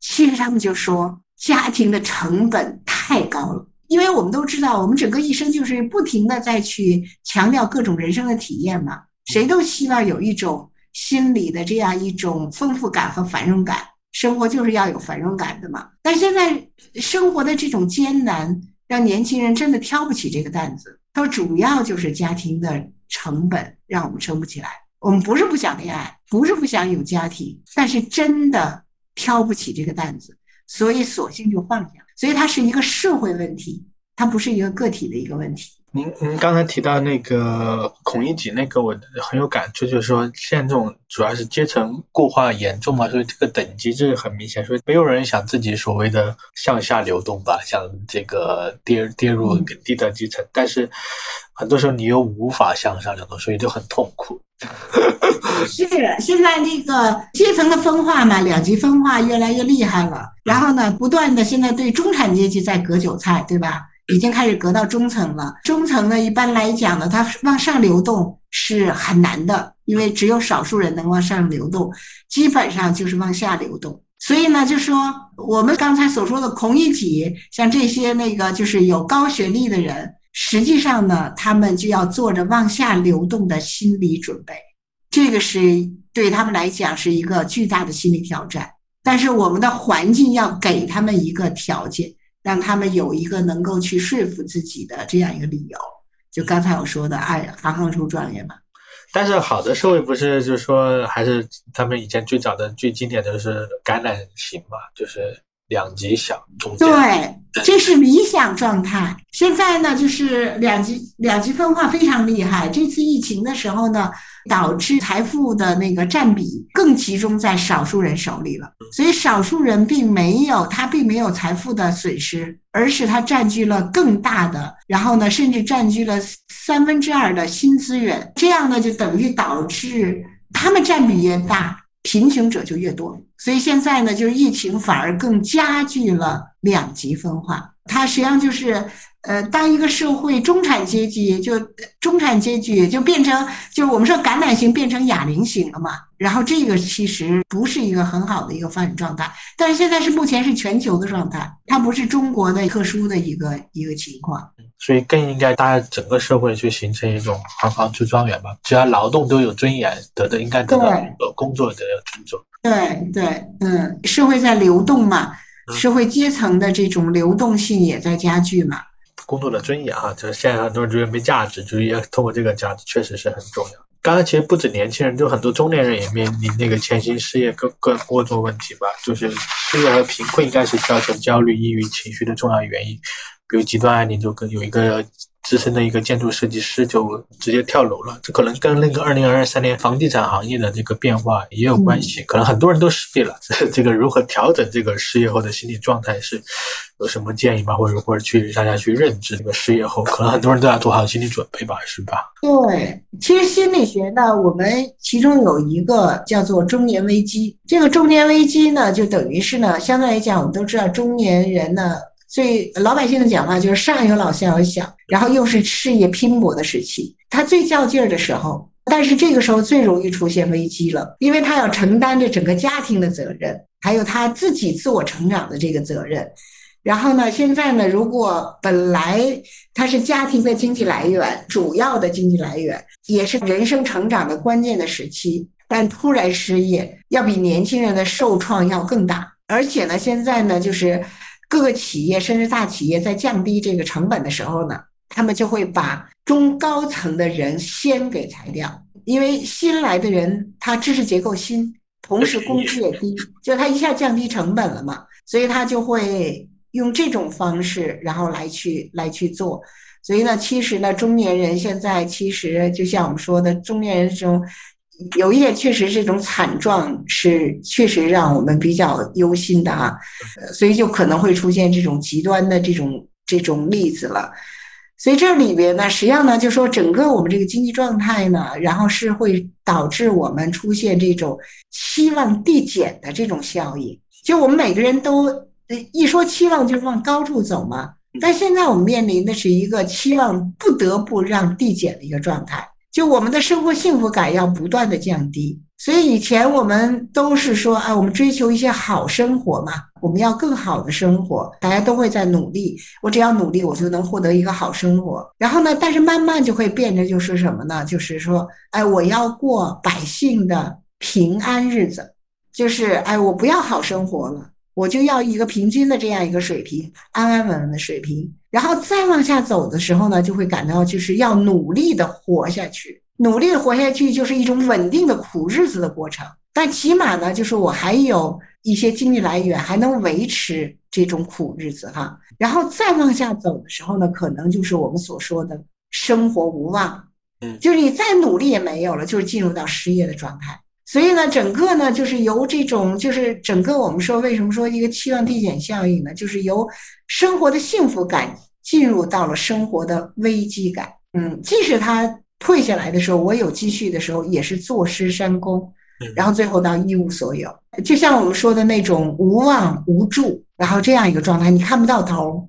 其实他们就说，家庭的成本太高了。因为我们都知道，我们整个一生就是不停的在去强调各种人生的体验嘛，谁都希望有一种。心理的这样一种丰富感和繁荣感，生活就是要有繁荣感的嘛。但现在生活的这种艰难，让年轻人真的挑不起这个担子。他说主要就是家庭的成本让我们撑不起来。我们不是不想恋爱，不是不想有家庭，但是真的挑不起这个担子，所以索性就放下。所以它是一个社会问题，它不是一个个体的一个问题。您您刚才提到那个孔乙己那个，我很有感触，就是说现在这种主要是阶层固化严重嘛，所以这个等级制很明显，所以没有人想自己所谓的向下流动吧，想这个跌跌入低等基层，但是很多时候你又无法向上流动，所以就很痛苦。是现在那个阶层的分化嘛，两极分化越来越厉害了，然后呢，不断的现在对中产阶级在割韭菜，对吧？已经开始隔到中层了。中层呢，一般来讲呢，它往上流动是很难的，因为只有少数人能往上流动，基本上就是往下流动。所以呢，就说我们刚才所说的孔乙己，像这些那个就是有高学历的人，实际上呢，他们就要做着往下流动的心理准备。这个是对他们来讲是一个巨大的心理挑战。但是我们的环境要给他们一个条件。让他们有一个能够去说服自己的这样一个理由，就刚才我说的，哎，行行出状元嘛。但是好的社会不是就是说还是他们以前最早的最经典的就是橄榄型嘛，就是两极小中间。对，这是理想状态。现在呢，就是两极两极分化非常厉害。这次疫情的时候呢，导致财富的那个占比更集中在少数人手里了。所以少数人并没有他并没有财富的损失，而是他占据了更大的，然后呢，甚至占据了。三分之二的新资源，这样呢就等于导致他们占比越大，贫穷者就越多。所以现在呢，就是疫情反而更加剧了两极分化。它实际上就是。呃，当一个社会中产阶级就中产阶级就变成就是我们说橄榄型变成哑铃型了嘛，然后这个其实不是一个很好的一个发展状态，但是现在是目前是全球的状态，它不是中国的特殊的一个一个情况，所以更应该大家整个社会去形成一种行行出状元吧，只要劳动都有尊严，得的应该得到工作的尊重，对对，嗯，社会在流动嘛，社会阶层的这种流动性也在加剧嘛。工作的尊严啊，就是现在很多人觉得没价值，就是要通过这个价值，确实是很重要。刚才其实不止年轻人，就很多中年人也面临那个前行失业各各各种问题吧。就是失业和贫困应该是造成焦虑、抑郁情绪的重要原因。比如极端案例就跟有一个。资深的一个建筑设计师就直接跳楼了，这可能跟那个二零二三年房地产行业的这个变化也有关系。可能很多人都失业了，这个如何调整这个失业后的心理状态是有什么建议吗？或者或者去大家去认知这个失业后，可能很多人都要做好心理准备吧，是吧？对，其实心理学呢，我们其中有一个叫做中年危机。这个中年危机呢，就等于是呢，相对来讲，我们都知道中年人呢。所以老百姓的讲话就是上有老下有小，然后又是事业拼搏的时期，他最较劲儿的时候，但是这个时候最容易出现危机了，因为他要承担着整个家庭的责任，还有他自己自我成长的这个责任。然后呢，现在呢，如果本来他是家庭的经济来源，主要的经济来源，也是人生成长的关键的时期，但突然失业，要比年轻人的受创要更大。而且呢，现在呢，就是。各个企业甚至大企业在降低这个成本的时候呢，他们就会把中高层的人先给裁掉，因为新来的人他知识结构新，同时工资也低，就他一下降低成本了嘛，所以他就会用这种方式，然后来去来去做。所以呢，其实呢，中年人现在其实就像我们说的，中年人中种。有一点确实这种惨状是确实让我们比较忧心的啊，所以就可能会出现这种极端的这种这种例子了。所以这里边呢，实际上呢，就说整个我们这个经济状态呢，然后是会导致我们出现这种期望递减的这种效应。就我们每个人都一说期望就是往高处走嘛，但现在我们面临的是一个期望不得不让递减的一个状态。就我们的生活幸福感要不断的降低，所以以前我们都是说，哎，我们追求一些好生活嘛，我们要更好的生活，大家都会在努力。我只要努力，我就能获得一个好生活。然后呢，但是慢慢就会变成就是什么呢？就是说，哎，我要过百姓的平安日子，就是哎，我不要好生活了。我就要一个平均的这样一个水平，安安稳稳的水平，然后再往下走的时候呢，就会感到就是要努力的活下去，努力的活下去就是一种稳定的苦日子的过程。但起码呢，就是我还有一些经济来源，还能维持这种苦日子哈。然后再往下走的时候呢，可能就是我们所说的生活无望，嗯，就是你再努力也没有了，就是进入到失业的状态。所以呢，整个呢就是由这种，就是整个我们说为什么说一个期望递减效应呢？就是由生活的幸福感进入到了生活的危机感。嗯，即使他退下来的时候，我有积蓄的时候，也是坐失山空，然后最后到一无所有。就像我们说的那种无望无助，然后这样一个状态，你看不到头。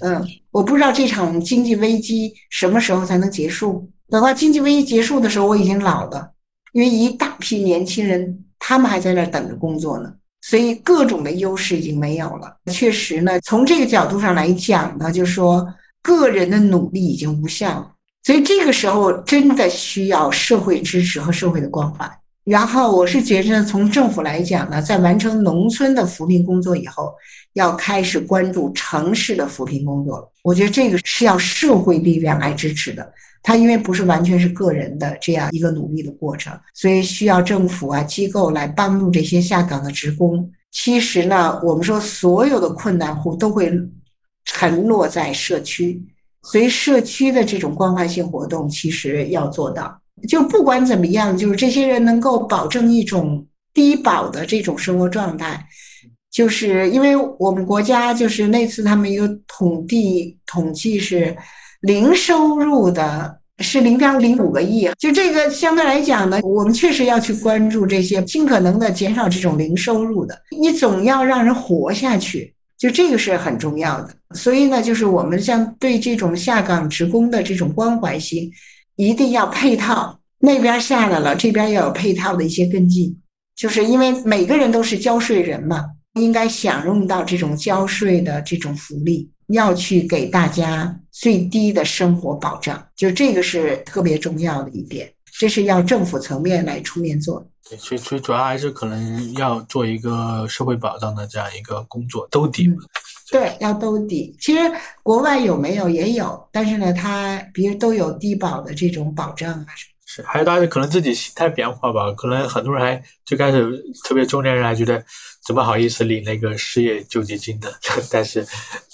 嗯，我不知道这场经济危机什么时候才能结束。等到经济危机结束的时候，我已经老了。因为一大批年轻人，他们还在那等着工作呢，所以各种的优势已经没有了。确实呢，从这个角度上来讲呢，就是说个人的努力已经无效了。所以这个时候真的需要社会支持和社会的关怀。然后我是觉着，从政府来讲呢，在完成农村的扶贫工作以后，要开始关注城市的扶贫工作了。我觉得这个是要社会力量来支持的。它因为不是完全是个人的这样一个努力的过程，所以需要政府啊机构来帮助这些下岗的职工。其实呢，我们说所有的困难户都会沉落在社区，所以社区的这种关怀性活动其实要做到。就不管怎么样，就是这些人能够保证一种低保的这种生活状态。就是因为我们国家就是那次他们一个统计统计是。零收入的是零点零五个亿，就这个相对来讲呢，我们确实要去关注这些，尽可能的减少这种零收入的。你总要让人活下去，就这个是很重要的。所以呢，就是我们像对这种下岗职工的这种关怀性，一定要配套。那边下来了，这边要有配套的一些跟进，就是因为每个人都是交税人嘛，应该享用到这种交税的这种福利。要去给大家最低的生活保障，就这个是特别重要的一点，这是要政府层面来出面做。对，所以所以主要还是可能要做一个社会保障的这样一个工作，兜底。对，要兜底。其实国外有没有也有，但是呢，它比如都有低保的这种保障啊什么。是，还有大家可能自己心态变化吧，可能很多人还最开始特别中年人还觉得怎么好意思领那个失业救济金的，但是。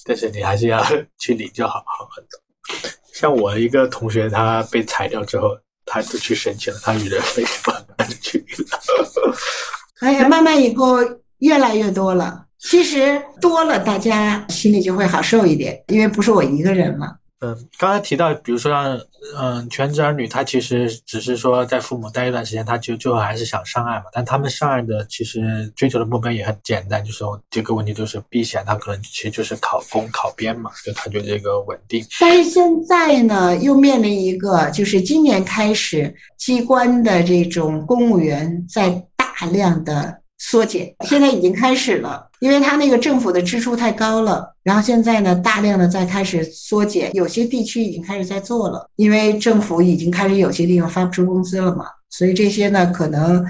但是你还是要去领就好，好很多。像我一个同学，他被裁掉之后，他就去申请了，他觉得非常他就去领了。哎呀，慢慢以后越来越多了，其实多了，大家心里就会好受一点，因为不是我一个人嘛。嗯，刚才提到，比如说像嗯全职儿女，他其实只是说在父母待一段时间，他就最后还是想上岸嘛。但他们上岸的其实追求的目标也很简单，就是说这个问题就是避险，他可能其实就是考公考编嘛，就他觉得这个稳定。但是现在呢，又面临一个，就是今年开始机关的这种公务员在大量的。缩减现在已经开始了，因为他那个政府的支出太高了，然后现在呢，大量的在开始缩减，有些地区已经开始在做了，因为政府已经开始有些地方发不出工资了嘛，所以这些呢，可能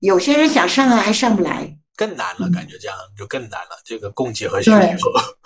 有些人想上啊还上不来，更难了，感觉这样就更难了，这个供给和需求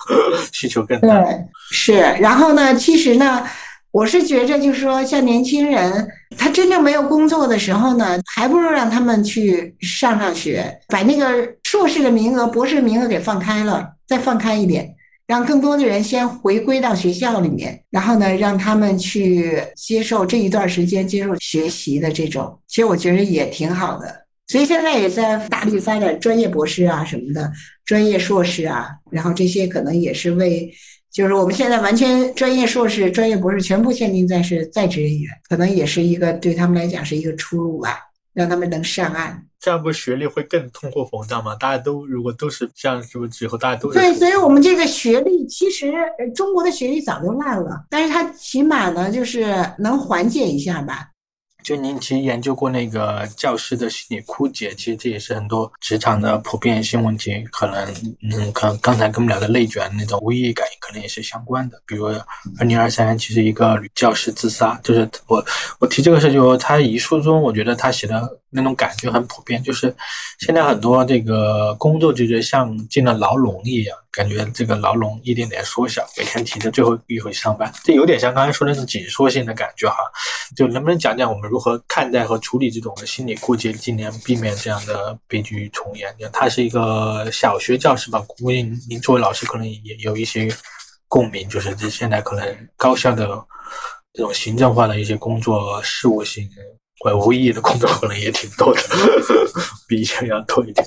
需求更大，对，是，然后呢，其实呢。我是觉着，就是说，像年轻人，他真正没有工作的时候呢，还不如让他们去上上学，把那个硕士的名额、博士名额给放开了，再放开一点，让更多的人先回归到学校里面，然后呢，让他们去接受这一段时间接受学习的这种，其实我觉得也挺好的。所以现在也在大力发展专业博士啊什么的，专业硕士啊，然后这些可能也是为。就是我们现在完全专业硕士、专业博士全部限定在是在职人员，可能也是一个对他们来讲是一个出路吧，让他们能上岸。这样不学历会更通货膨胀吗？大家都如果都是这样，是不是之后大家都对，所以我们这个学历其实中国的学历早就烂了，但是它起码呢就是能缓解一下吧。就您其实研究过那个教师的心理枯竭，其实这也是很多职场的普遍性问题。可能，嗯，可能刚才跟我们聊的内卷那种无意义感，可能也是相关的。比如，二零二三其实一个女教师自杀，就是我我提这个事，就她遗书中，我觉得她写的那种感觉很普遍，就是现在很多这个工作就觉得像进了牢笼一样。感觉这个牢笼一点点缩小，每天提着最后一回上班，这有点像刚才说的那种紧缩性的感觉哈。就能不能讲讲我们如何看待和处理这种心理过节，尽量避免这样的悲剧重演？他是一个小学教师吧，估计您作为老师可能也有一些共鸣，就是这现在可能高校的这种行政化的一些工作事务性或无意义的工作可能也挺多的，比以前要多一点。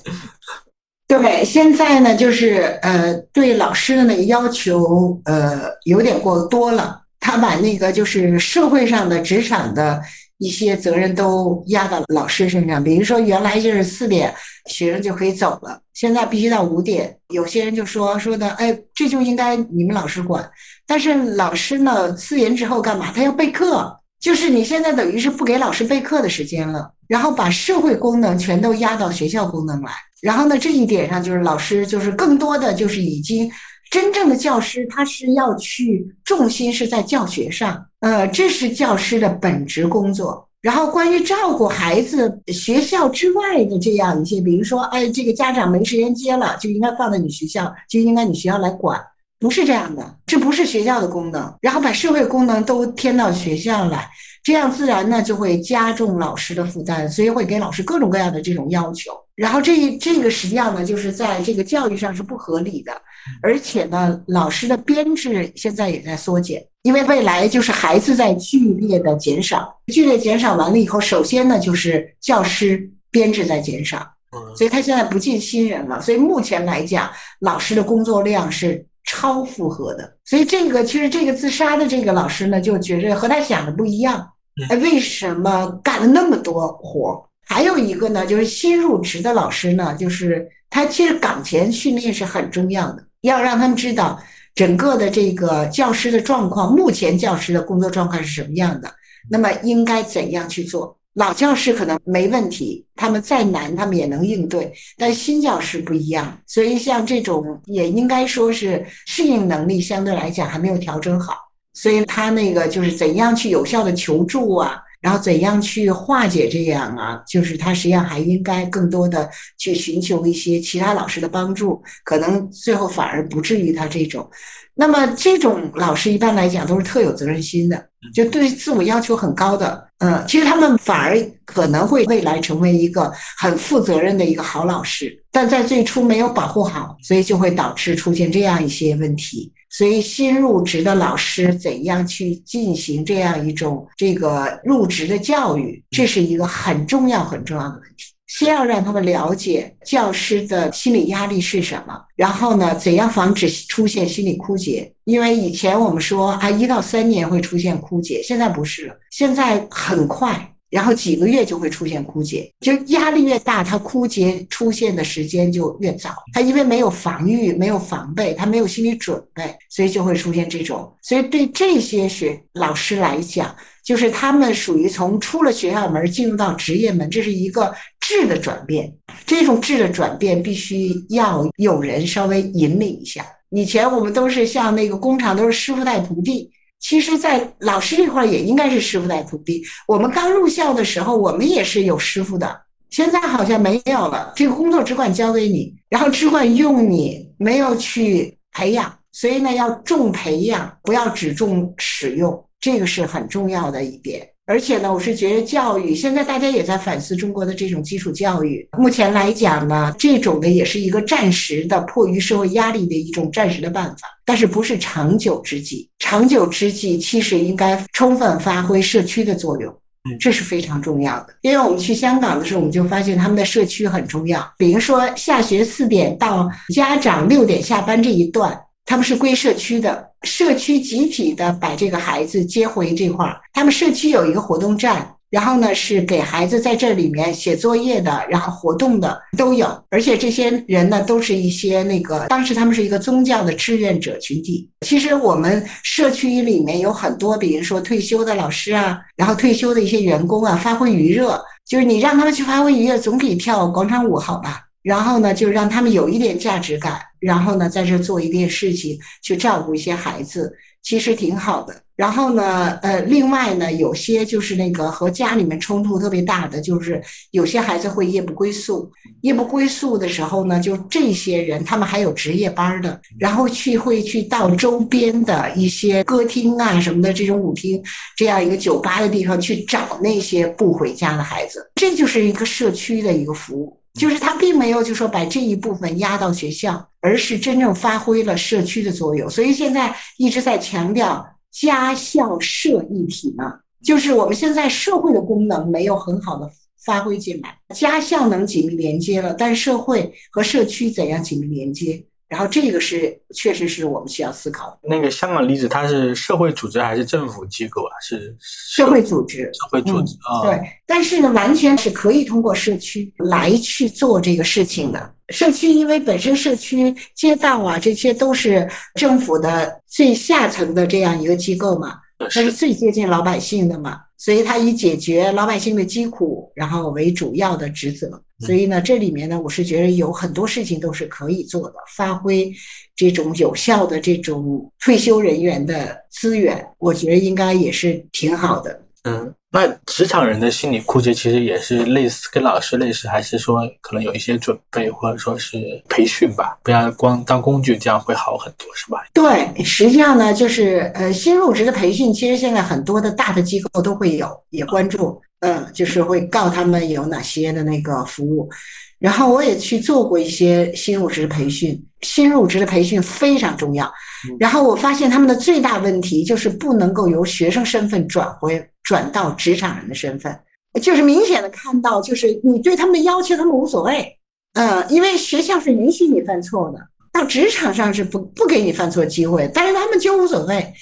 对，现在呢，就是呃，对老师的那个要求，呃，有点过多了。他把那个就是社会上的、职场的一些责任都压到老师身上。比如说，原来就是四点学生就可以走了，现在必须到五点。有些人就说说的，哎，这就应该你们老师管。但是老师呢，四点之后干嘛？他要备课，就是你现在等于是不给老师备课的时间了，然后把社会功能全都压到学校功能来。然后呢，这一点上就是老师就是更多的就是已经真正的教师，他是要去重心是在教学上，呃，这是教师的本职工作。然后关于照顾孩子学校之外的这样一些，比如说，哎，这个家长没时间接了，就应该放在你学校，就应该你学校来管，不是这样的，这不是学校的功能。然后把社会功能都添到学校来，这样自然呢就会加重老师的负担，所以会给老师各种各样的这种要求。然后这这个实际上呢，就是在这个教育上是不合理的，而且呢，老师的编制现在也在缩减，因为未来就是孩子在剧烈的减少，剧烈减少完了以后，首先呢就是教师编制在减少，所以他现在不进新人了，所以目前来讲，老师的工作量是超负荷的，所以这个其实这个自杀的这个老师呢，就觉着和他想的不一样，哎，为什么干了那么多活？还有一个呢，就是新入职的老师呢，就是他其实岗前训练是很重要的，要让他们知道整个的这个教师的状况，目前教师的工作状况是什么样的，那么应该怎样去做。老教师可能没问题，他们再难他们也能应对，但新教师不一样，所以像这种也应该说是适应能力相对来讲还没有调整好，所以他那个就是怎样去有效的求助啊。然后怎样去化解这样啊？就是他实际上还应该更多的去寻求一些其他老师的帮助，可能最后反而不至于他这种。那么这种老师一般来讲都是特有责任心的，就对自我要求很高的。嗯，其实他们反而可能会未来成为一个很负责任的一个好老师，但在最初没有保护好，所以就会导致出现这样一些问题。所以新入职的老师怎样去进行这样一种这个入职的教育，这是一个很重要很重要的问题。先要让他们了解教师的心理压力是什么，然后呢，怎样防止出现心理枯竭？因为以前我们说啊，一到三年会出现枯竭，现在不是了，现在很快。然后几个月就会出现枯竭，就是压力越大，它枯竭出现的时间就越早。他因为没有防御，没有防备，他没有心理准备，所以就会出现这种。所以对这些学老师来讲，就是他们属于从出了学校门进入到职业门，这是一个质的转变。这种质的转变必须要有人稍微引领一下。以前我们都是像那个工厂，都是师傅带徒弟。其实，在老师这块也应该是师傅带徒弟。我们刚入校的时候，我们也是有师傅的。现在好像没有了，这个工作只管交给你，然后只管用你，没有去培养。所以呢，要重培养，不要只重使用，这个是很重要的一点。而且呢，我是觉得教育现在大家也在反思中国的这种基础教育。目前来讲呢，这种的也是一个暂时的迫于社会压力的一种暂时的办法，但是不是长久之计。长久之计其实应该充分发挥社区的作用，这是非常重要的。因为我们去香港的时候，我们就发现他们的社区很重要。比如说下学四点到家长六点下班这一段。他们是归社区的，社区集体的把这个孩子接回这块儿。他们社区有一个活动站，然后呢是给孩子在这里面写作业的，然后活动的都有。而且这些人呢都是一些那个，当时他们是一个宗教的志愿者群体。其实我们社区里面有很多，比如说退休的老师啊，然后退休的一些员工啊，发挥余热，就是你让他们去发挥余热，总比跳广场舞好吧？然后呢，就让他们有一点价值感，然后呢，在这做一件事情，去照顾一些孩子，其实挺好的。然后呢，呃，另外呢，有些就是那个和家里面冲突特别大的，就是有些孩子会夜不归宿。夜不归宿的时候呢，就这些人他们还有值夜班的，然后去会去到周边的一些歌厅啊什么的这种舞厅，这样一个酒吧的地方去找那些不回家的孩子，这就是一个社区的一个服务。就是他并没有就说把这一部分压到学校，而是真正发挥了社区的作用。所以现在一直在强调家校社一体嘛，就是我们现在社会的功能没有很好的发挥进来，家校能紧密连接了，但社会和社区怎样紧密连接？然后这个是确实是我们需要思考的。那个香港例子，它是社会组织还是政府机构啊？是社会组织。社会组织啊。对，但是呢，完全是可以通过社区来去做这个事情的。社区因为本身社区街道啊，这些都是政府的最下层的这样一个机构嘛，它是最接近老百姓的嘛。所以，它以解决老百姓的疾苦，然后为主要的职责。所以呢，这里面呢，我是觉得有很多事情都是可以做的，发挥这种有效的这种退休人员的资源，我觉得应该也是挺好的。嗯，那职场人的心理枯竭其实也是类似，跟老师类似，还是说可能有一些准备或者说是培训吧，不要光当工具，这样会好很多，是吧？对，实际上呢，就是呃，新入职的培训，其实现在很多的大的机构都会有，也关注，嗯，就是会告他们有哪些的那个服务。然后我也去做过一些新入职培训，新入职的培训非常重要。然后我发现他们的最大问题就是不能够由学生身份转回转到职场人的身份，就是明显的看到，就是你对他们的要求，他们无所谓，呃，因为学校是允许你犯错的，到职场上是不不给你犯错机会，但是他们就无所谓。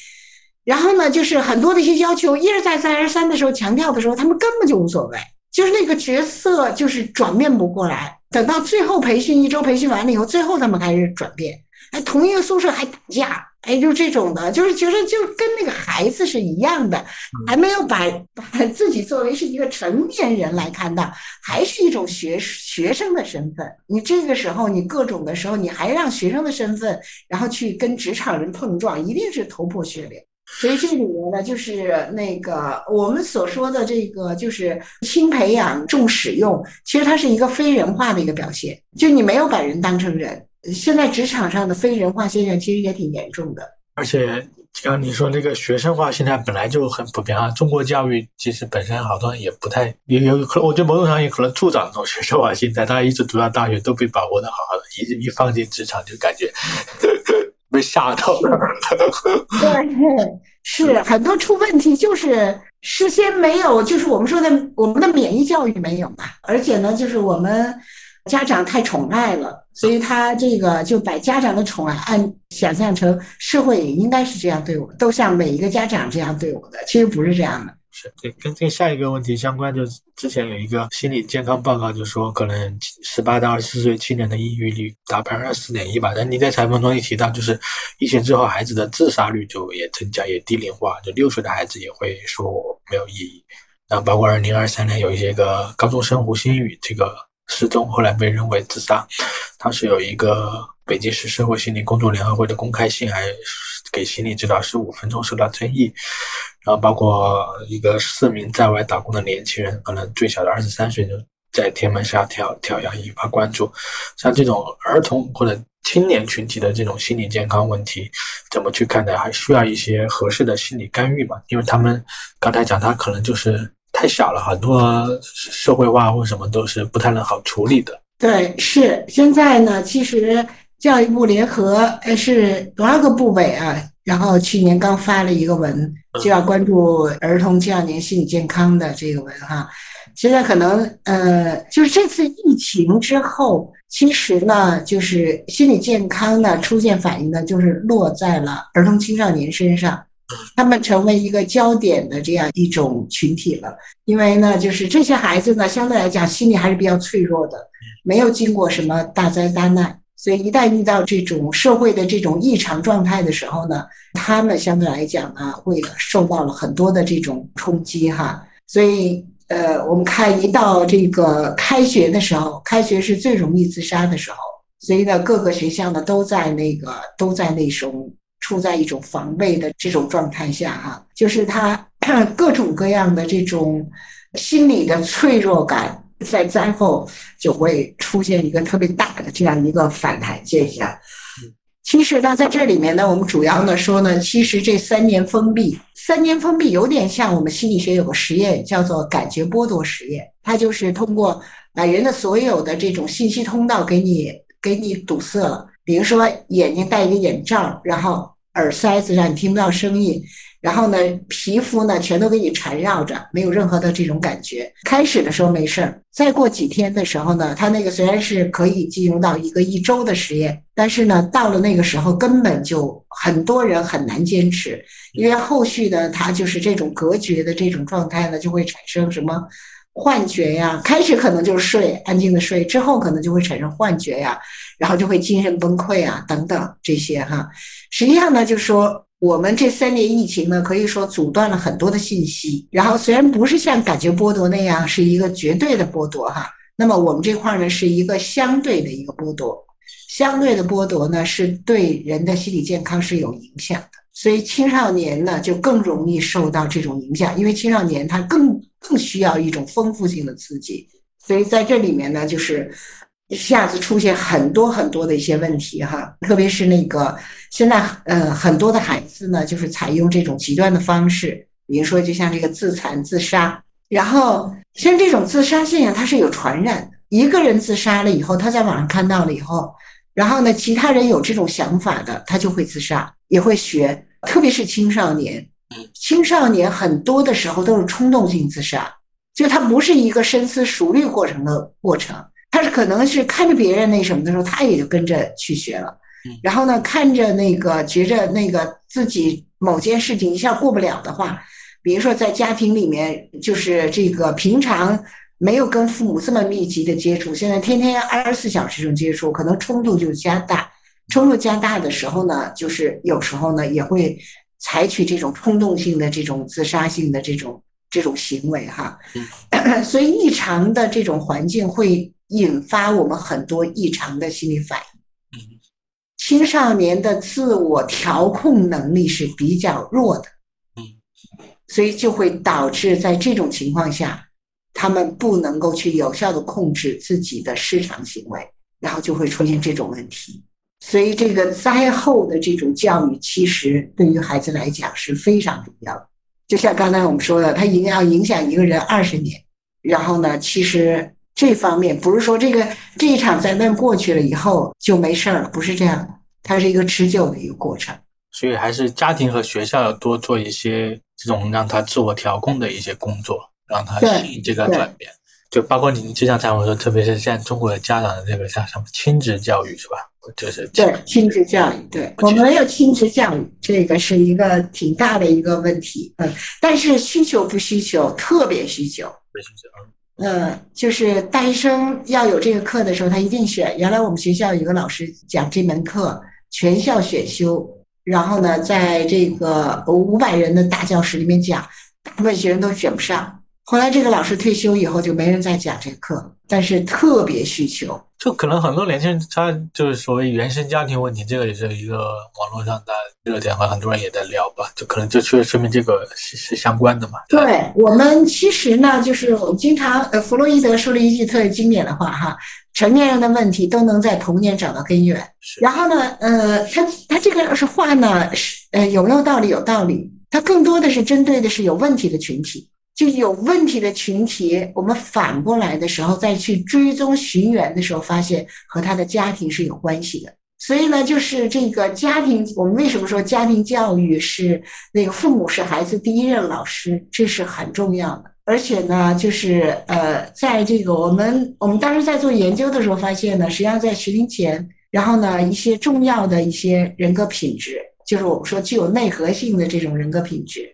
然后呢，就是很多的一些要求一而再再而三的时候强调的时候，他们根本就无所谓，就是那个角色就是转变不过来。等到最后培训一周培训完了以后，最后他们开始转变。哎，同一个宿舍还打架，哎，就这种的，就是觉得就跟那个孩子是一样的，还没有把把自己作为是一个成年人来看到，还是一种学学生的身份。你这个时候，你各种的时候，你还让学生的身份，然后去跟职场人碰撞，一定是头破血流。所以这里面呢，就是那个我们所说的这个，就是轻培养重使用，其实它是一个非人化的一个表现，就你没有把人当成人。现在职场上的非人化现象其实也挺严重的，而且刚刚你说那个学生化现在本来就很普遍啊。中国教育其实本身好多人也不太也有可能，我觉得某种上也可能助长这种学生化心态。大家一直读到大学都被把握的好好的，一一放进职场就感觉被吓到了。对，是很多出问题就是事先没有，就是我们说的我们的免疫教育没有嘛，而且呢，就是我们。家长太宠爱了，所以他这个就把家长的宠爱按想象成社会也应该是这样对我，都像每一个家长这样对我的，其实不是这样的。对，跟这下一个问题相关，就是之前有一个心理健康报告，就说可能十八到二十四岁青年的抑郁率达百分之四点一吧。但你在采访中也提到，就是疫情之后孩子的自杀率就也增加，也低龄化，就六岁的孩子也会说没有意义。然后包括二零二三年有一些个高中生胡新宇这个。失踪，后来被认为自杀。他是有一个北京市社会心理工作联合会的公开信，还给心理指导十五分钟受到争议。然后包括一个四名在外打工的年轻人，可能最小的二十三岁就在天门下跳跳崖，引发关注。像这种儿童或者青年群体的这种心理健康问题，怎么去看待？还需要一些合适的心理干预嘛？因为他们刚才讲，他可能就是。太小了，很多社会化或什么都是不太能好处理的。对，是现在呢，其实教育部联合呃是多少个部委啊？然后去年刚发了一个文，就要关注儿童青少年心理健康的这个文哈。现在可能呃，就是这次疫情之后，其实呢，就是心理健康呢出现反应呢，就是落在了儿童青少年身上。他们成为一个焦点的这样一种群体了，因为呢，就是这些孩子呢，相对来讲心理还是比较脆弱的，没有经过什么大灾大难，所以一旦遇到这种社会的这种异常状态的时候呢，他们相对来讲呢，会受到了很多的这种冲击哈。所以，呃，我们看一到这个开学的时候，开学是最容易自杀的时候，所以呢，各个学校呢都在那个都在那种。处在一种防备的这种状态下，哈，就是他 各种各样的这种心理的脆弱感，在灾后就会出现一个特别大的这样一个反弹现象。其实呢，在这里面呢，我们主要呢说呢，其实这三年封闭，三年封闭有点像我们心理学有个实验叫做感觉剥夺实验，它就是通过把人的所有的这种信息通道给你给你堵塞了。比如说，眼睛戴一个眼罩，然后耳塞子让你听不到声音，然后呢，皮肤呢全都给你缠绕着，没有任何的这种感觉。开始的时候没事儿，再过几天的时候呢，它那个虽然是可以进入到一个一周的实验，但是呢，到了那个时候根本就很多人很难坚持，因为后续的它就是这种隔绝的这种状态呢，就会产生什么？幻觉呀，开始可能就是睡，安静的睡，之后可能就会产生幻觉呀，然后就会精神崩溃啊，等等这些哈。实际上呢，就是说我们这三年疫情呢，可以说阻断了很多的信息。然后虽然不是像感觉剥夺那样是一个绝对的剥夺哈，那么我们这块呢是一个相对的一个剥夺，相对的剥夺呢是对人的心理健康是有影响的。所以青少年呢就更容易受到这种影响，因为青少年他更更需要一种丰富性的刺激，所以在这里面呢，就是一下子出现很多很多的一些问题哈，特别是那个现在呃很多的孩子呢，就是采用这种极端的方式，比如说就像这个自残自杀，然后像这种自杀现象它是有传染的，一个人自杀了以后，他在网上看到了以后。然后呢，其他人有这种想法的，他就会自杀，也会学，特别是青少年。青少年很多的时候都是冲动性自杀，就他不是一个深思熟虑过程的过程，他是可能是看着别人那什么的时候，他也就跟着去学了。然后呢，看着那个觉着那个自己某件事情一下过不了的话，比如说在家庭里面，就是这个平常。没有跟父母这么密集的接触，现在天天二十四小时这种接触，可能冲突就加大。冲突加大的时候呢，就是有时候呢也会采取这种冲动性的这种自杀性的这种这种行为哈。所以异常的这种环境会引发我们很多异常的心理反应。青少年的自我调控能力是比较弱的，所以就会导致在这种情况下。他们不能够去有效的控制自己的失常行为，然后就会出现这种问题。所以，这个灾后的这种教育，其实对于孩子来讲是非常重要的。就像刚才我们说的，它影要影响一个人二十年。然后呢，其实这方面不是说这个这一场灾难过去了以后就没事儿了，不是这样的，它是一个持久的一个过程。所以，还是家庭和学校要多做一些这种让他自我调控的一些工作。让他适应这个转变，就包括你就像才我说，特别是现在中国的家长的这个像什么亲子教育是吧？就是对亲子教育，对我们有亲子教育，这个是一个挺大的一个问题。嗯，但是需求不需求，特别需求。呃，就是大学生要有这个课的时候，他一定选。原来我们学校有个老师讲这门课，全校选修，然后呢，在这个五百人的大教室里面讲，大部分学生都选不上。后来这个老师退休以后，就没人再讲这课，但是特别需求。就可能很多年轻人，他就是所谓原生家庭问题，这个也是一个网络上的热点，和很多人也在聊吧。就可能就确说明这个是是相关的嘛。对我们其实呢，就是我们经常呃，弗洛伊德说了一句特别经典的话哈：成年人的问题都能在童年找到根源。然后呢，呃，他他这个是话呢，是呃有没有道理？有道理。他更多的是针对的是有问题的群体。就有问题的群体，我们反过来的时候再去追踪寻源的时候，发现和他的家庭是有关系的。所以呢，就是这个家庭，我们为什么说家庭教育是那个父母是孩子第一任老师，这是很重要的。而且呢，就是呃，在这个我们我们当时在做研究的时候发现呢，实际上在学龄前，然后呢，一些重要的一些人格品质，就是我们说具有内核性的这种人格品质。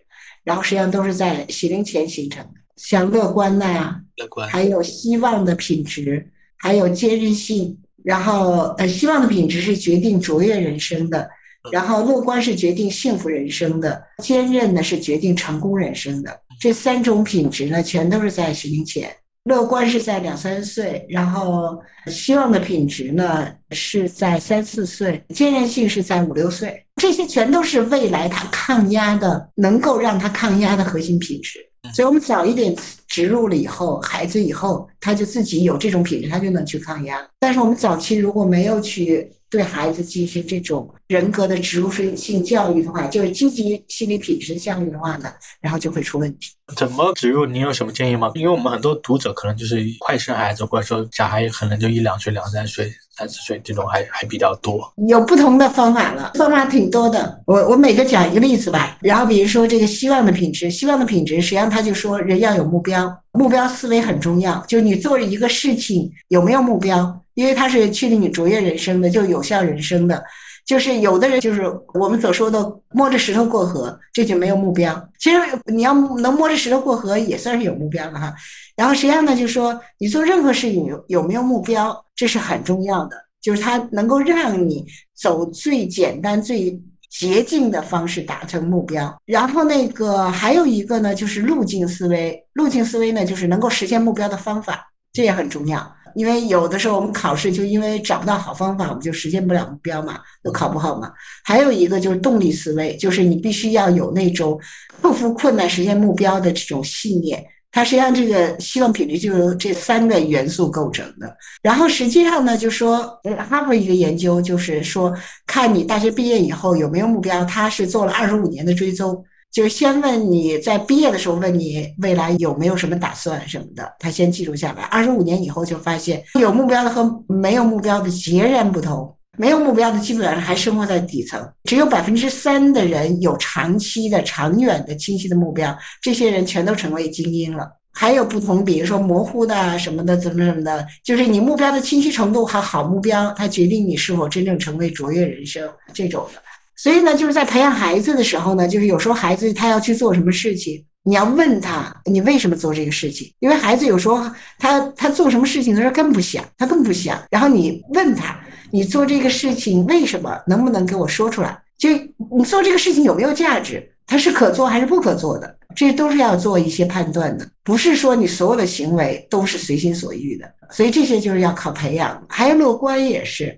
然后实际上都是在学龄前形成的，像乐观呐，乐观，还有希望的品质，还有坚韧性。然后呃，希望的品质是决定卓越人生的，然后乐观是决定幸福人生的，坚韧呢是决定成功人生的。这三种品质呢，全都是在学龄前。乐观是在两三岁，然后希望的品质呢是在三四岁，坚韧性是在五六岁。这些全都是未来他抗压的，能够让他抗压的核心品质。所以我们早一点植入了以后，孩子以后他就自己有这种品质，他就能去抗压。但是我们早期如果没有去对孩子进行这种人格的植入性教育的话，就是积极心理品质教育的话呢，然后就会出问题。怎么植入？您有什么建议吗？因为我们很多读者可能就是快生孩子，或者说小孩可能就一两岁、两三岁。三十岁这种还还比较多，有不同的方法了，方法挺多的。我我每个讲一个例子吧。然后比如说这个希望的品质，希望的品质，实际上他就说人要有目标，目标思维很重要。就你做一个事情有没有目标，因为它是确定你卓越人生的，就有效人生的。就是有的人就是我们所说的摸着石头过河，这就没有目标。其实你要能摸着石头过河，也算是有目标了哈。然后实际上呢，就是说你做任何事情有有没有目标，这是很重要的。就是它能够让你走最简单、最捷径的方式达成目标。然后那个还有一个呢，就是路径思维。路径思维呢，就是能够实现目标的方法，这也很重要。因为有的时候我们考试就因为找不到好方法，我们就实现不了目标嘛，都考不好嘛。还有一个就是动力思维，就是你必须要有那种克服困难实现目标的这种信念。它实际上这个希望品质就由这三个元素构成的。然后实际上呢，就说，哈佛一个研究就是说，看你大学毕业以后有没有目标，他是做了二十五年的追踪。就是先问你在毕业的时候问你未来有没有什么打算什么的，他先记录下来。二十五年以后就发现有目标的和没有目标的截然不同。没有目标的基本上还生活在底层，只有百分之三的人有长期的、长远的、清晰的目标，这些人全都成为精英了。还有不同，比如说模糊的什么的，怎么怎么的，就是你目标的清晰程度和好目标，它决定你是否真正成为卓越人生这种的。所以呢，就是在培养孩子的时候呢，就是有时候孩子他要去做什么事情，你要问他，你为什么做这个事情？因为孩子有时候他他做什么事情的时候更不想，他更不想。然后你问他，你做这个事情为什么？能不能给我说出来？就你做这个事情有没有价值？它是可做还是不可做的？这都是要做一些判断的，不是说你所有的行为都是随心所欲的。所以这些就是要靠培养。还有乐观也是。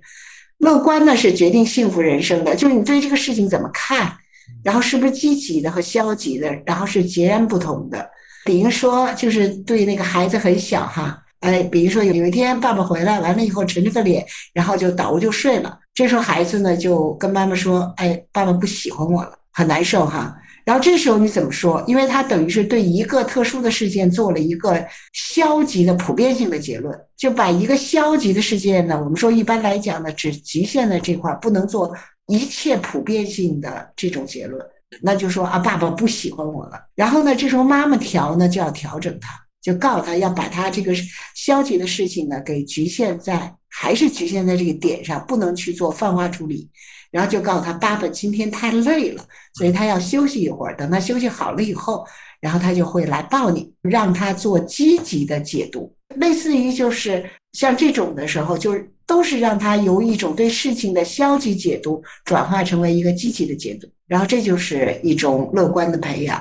乐观呢是决定幸福人生的，就是你对这个事情怎么看，然后是不是积极的和消极的，然后是截然不同的。比如说，就是对那个孩子很小哈，哎，比如说有一天爸爸回来完了以后沉着个脸，然后就倒就睡了，这时候孩子呢就跟妈妈说，哎，爸爸不喜欢我了，很难受哈。然后这时候你怎么说？因为他等于是对一个特殊的事件做了一个消极的普遍性的结论，就把一个消极的事件呢，我们说一般来讲呢，只局限在这块，不能做一切普遍性的这种结论。那就说啊，爸爸不喜欢我了。然后呢，这时候妈妈调呢就要调整他，就告诉他要把他这个消极的事情呢给局限在，还是局限在这个点上，不能去做泛化处理。然后就告诉他，爸爸今天太累了，所以他要休息一会儿。等他休息好了以后，然后他就会来抱你，让他做积极的解读。类似于就是像这种的时候，就是都是让他由一种对事情的消极解读转化成为一个积极的解读。然后这就是一种乐观的培养。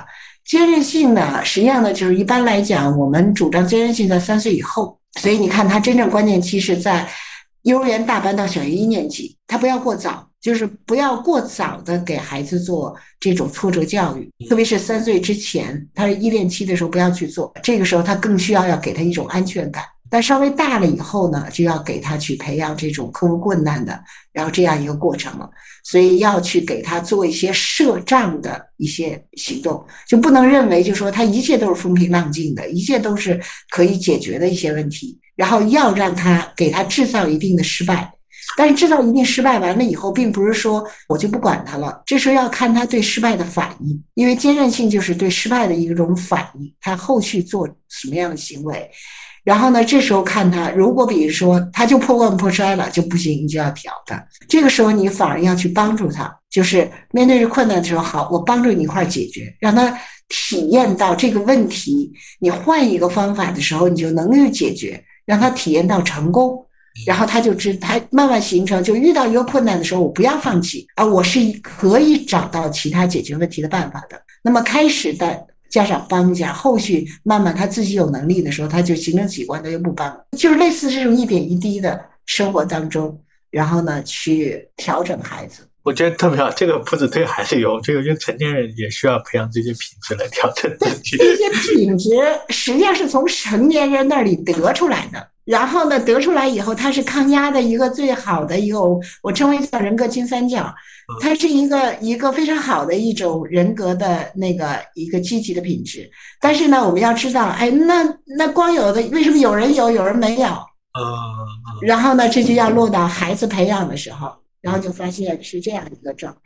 坚韧性呢，实际上呢，就是一般来讲，我们主张坚韧性在三岁以后。所以你看，他真正关键期是在幼儿园大班到小学一年级，他不要过早。就是不要过早的给孩子做这种挫折教育，特别是三岁之前，他依恋期的时候不要去做。这个时候他更需要要给他一种安全感。但稍微大了以后呢，就要给他去培养这种克服困难的，然后这样一个过程了。所以要去给他做一些设障的一些行动，就不能认为就说他一切都是风平浪静的，一切都是可以解决的一些问题。然后要让他给他制造一定的失败。但是制造一定失败完了以后，并不是说我就不管他了，这时候要看他对失败的反应，因为坚韧性就是对失败的一种反应，他后续做什么样的行为。然后呢，这时候看他，如果比如说他就破罐破摔了就不行，你就要调他。这个时候你反而要去帮助他，就是面对着困难的时候，好，我帮助你一块儿解决，让他体验到这个问题，你换一个方法的时候，你就能够解决，让他体验到成功。然后他就知，他慢慢形成，就遇到一个困难的时候，我不要放弃啊，我是可以找到其他解决问题的办法的。那么开始的家长帮一下，后续慢慢他自己有能力的时候，他就形成习惯，他就不帮，就是类似这种一点一滴的生活当中，然后呢去调整孩子。我觉得特别好，这个不止对孩子有，这个就成年人也需要培养这些品质来调整自己。这些品质实际上是从成年人那里得出来的。然后呢，得出来以后，它是抗压的一个最好的一个，我称为叫人格金三角，它是一个一个非常好的一种人格的那个一个积极的品质。但是呢，我们要知道，哎，那那光有的为什么有人有，有人没有？嗯。然后呢，这就要落到孩子培养的时候，然后就发现是这样一个状态。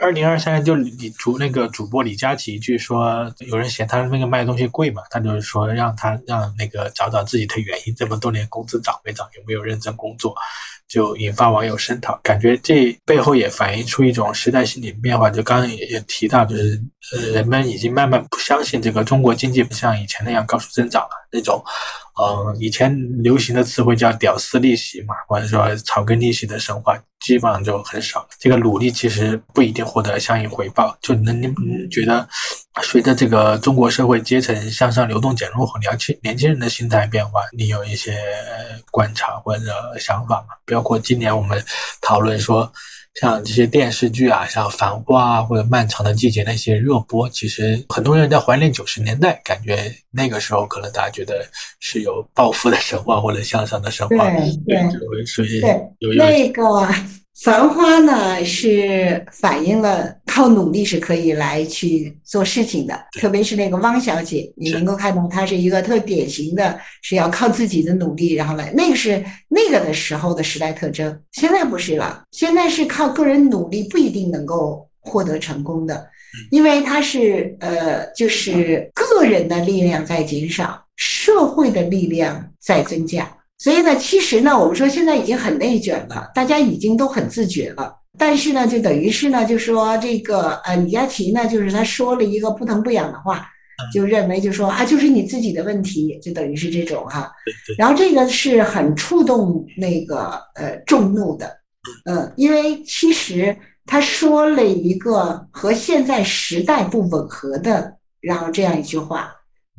二零二三年就李主那个主播李佳琦一句说，有人嫌他那个卖东西贵嘛，他就是说让他让那个找找自己的原因，这么多年工资涨没涨，有没有认真工作，就引发网友声讨。感觉这背后也反映出一种时代心理变化。就刚刚也也提到，就是呃人们已经慢慢不相信这个中国经济不像以前那样高速增长了那种。嗯，以前流行的词汇叫“屌丝利息”嘛，或者说草根利息的神话，基本上就很少。这个努力其实不一定获得相应回报。就能你觉得，随着这个中国社会阶层向上流动减弱后，年轻年轻人的心态变化，你有一些观察或者想法吗？包括今年我们讨论说。像这些电视剧啊，像《繁花》啊，或者《漫长的季节》那些热播，其实很多人在怀念九十年代，感觉那个时候可能大家觉得是有暴富的神话或者向上的神话，对对，所以有那个。繁花呢是反映了靠努力是可以来去做事情的，特别是那个汪小姐，你能够看到她是一个特典型的，是要靠自己的努力然后来，那个是那个的时候的时代特征。现在不是了，现在是靠个人努力不一定能够获得成功的，因为它是呃，就是个人的力量在减少，社会的力量在增加。所以呢，其实呢，我们说现在已经很内卷了，大家已经都很自觉了。但是呢，就等于是呢，就说这个呃，李佳琦呢，就是他说了一个不疼不痒的话，就认为就说啊，就是你自己的问题，就等于是这种哈。然后这个是很触动那个呃众怒的，嗯，因为其实他说了一个和现在时代不吻合的，然后这样一句话，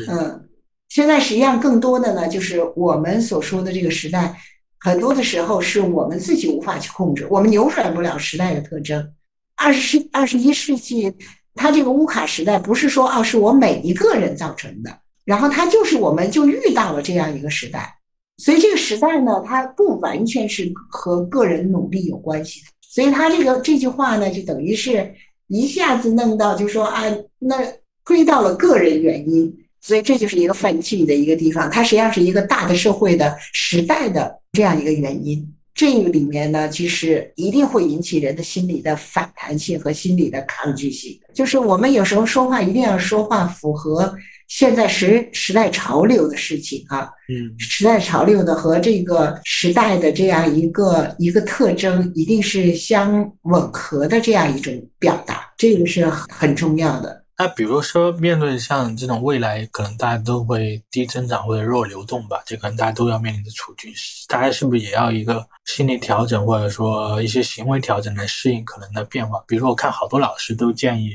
嗯。现在实际上更多的呢，就是我们所说的这个时代，很多的时候是我们自己无法去控制，我们扭转不了时代的特征。二十世二十一世纪，它这个乌卡时代不是说啊是我每一个人造成的，然后它就是我们就遇到了这样一个时代，所以这个时代呢，它不完全是和个人努力有关系的。所以他这个这句话呢，就等于是一下子弄到，就说啊，那归到了个人原因。所以这就是一个犯忌的一个地方，它实际上是一个大的社会的时代的这样一个原因。这个里面呢，其实一定会引起人的心理的反弹性和心理的抗拒性。就是我们有时候说话一定要说话符合现在时时代潮流的事情啊，嗯，时代潮流的和这个时代的这样一个一个特征一定是相吻合的这样一种表达，这个是很重要的。那比如说，面对像这种未来可能大家都会低增长或者弱流动吧，这可能大家都要面临的处境，大家是不是也要一个心理调整，或者说一些行为调整来适应可能的变化？比如说，我看好多老师都建议，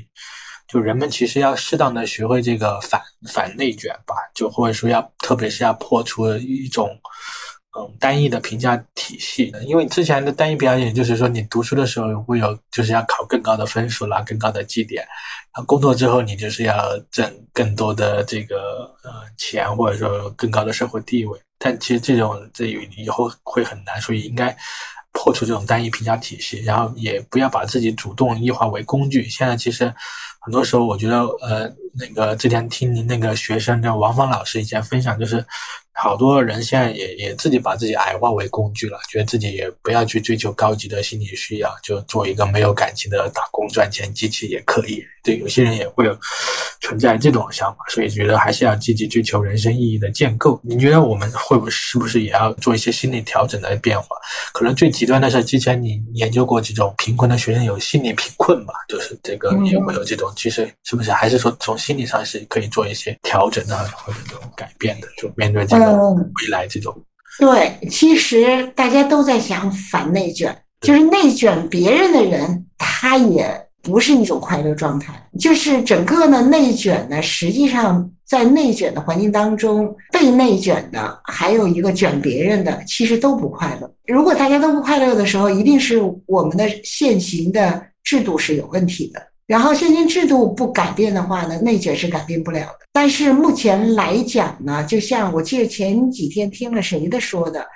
就人们其实要适当的学会这个反反内卷吧，就或者说要，特别是要破除一种。嗯，单一的评价体系，因为之前的单一评价体系就是说，你读书的时候会有，就是要考更高的分数啦，更高的绩点，然后工作之后你就是要挣更多的这个呃钱，或者说更高的社会地位。但其实这种这以后会很难，所以应该破除这种单一评价体系，然后也不要把自己主动异化为工具。现在其实很多时候，我觉得呃，那个之前听您那个学生叫王芳老师以前分享，就是。好多人现在也也自己把自己矮化为工具了，觉得自己也不要去追求高级的心理需要，就做一个没有感情的打工赚钱机器也可以。对，有些人也会有存在这种想法，所以觉得还是要积极追求人生意义的建构。你觉得我们会不会是不是也要做一些心理调整的变化？可能最极端的是之前你研究过这种贫困的学生有心理贫困吧，就是这个也会有这种，其实是不是还是说从心理上是可以做一些调整的或者这种改变的？就面对这个。嗯，未来这种，对，其实大家都在想反内卷，就是内卷别人的人，他也不是一种快乐状态。就是整个呢，内卷呢，实际上在内卷的环境当中，被内卷的还有一个卷别人的，其实都不快乐。如果大家都不快乐的时候，一定是我们的现行的制度是有问题的。然后现行制度不改变的话呢，内卷是改变不了的。但是目前来讲呢，就像我记得前几天听了谁的说的，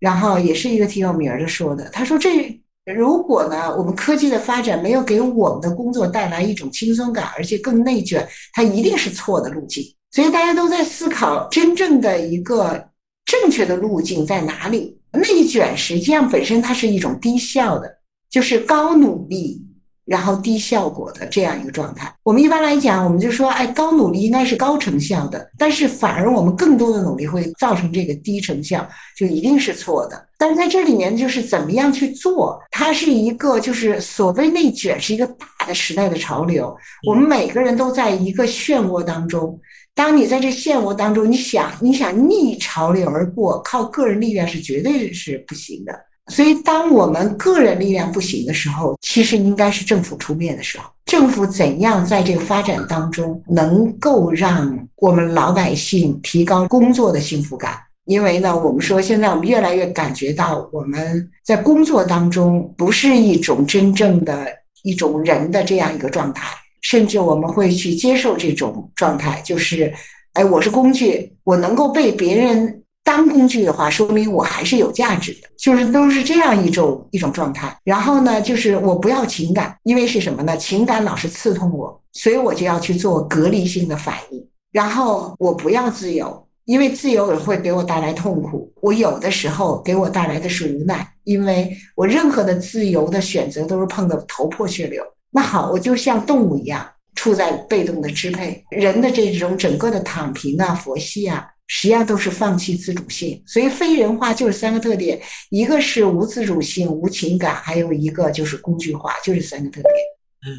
然后也是一个挺有名的说的，他说这如果呢，我们科技的发展没有给我们的工作带来一种轻松感，而且更内卷，它一定是错的路径。所以大家都在思考真正的一个正确的路径在哪里。内卷实际上本身它是一种低效的，就是高努力。然后低效果的这样一个状态，我们一般来讲，我们就说，哎，高努力应该是高成效的，但是反而我们更多的努力会造成这个低成效，就一定是错的。但是在这里面，就是怎么样去做，它是一个就是所谓内卷是一个大的时代的潮流，我们每个人都在一个漩涡当中。当你在这漩涡当中，你想你想逆潮流而过，靠个人力量是绝对是不行的。所以，当我们个人力量不行的时候，其实应该是政府出面的时候。政府怎样在这个发展当中能够让我们老百姓提高工作的幸福感？因为呢，我们说现在我们越来越感觉到我们在工作当中不是一种真正的一种人的这样一个状态，甚至我们会去接受这种状态，就是，哎，我是工具，我能够被别人当工具的话，说明我还是有价值的，就是都是这样一种一种状态。然后呢，就是我不要情感，因为是什么呢？情感老是刺痛我，所以我就要去做隔离性的反应。然后我不要自由。因为自由也会给我带来痛苦，我有的时候给我带来的是无奈，因为我任何的自由的选择都是碰得头破血流。那好，我就像动物一样，处在被动的支配。人的这种整个的躺平啊、佛系啊，实际上都是放弃自主性。所以非人化就是三个特点：一个是无自主性、无情感，还有一个就是工具化，就是三个特点。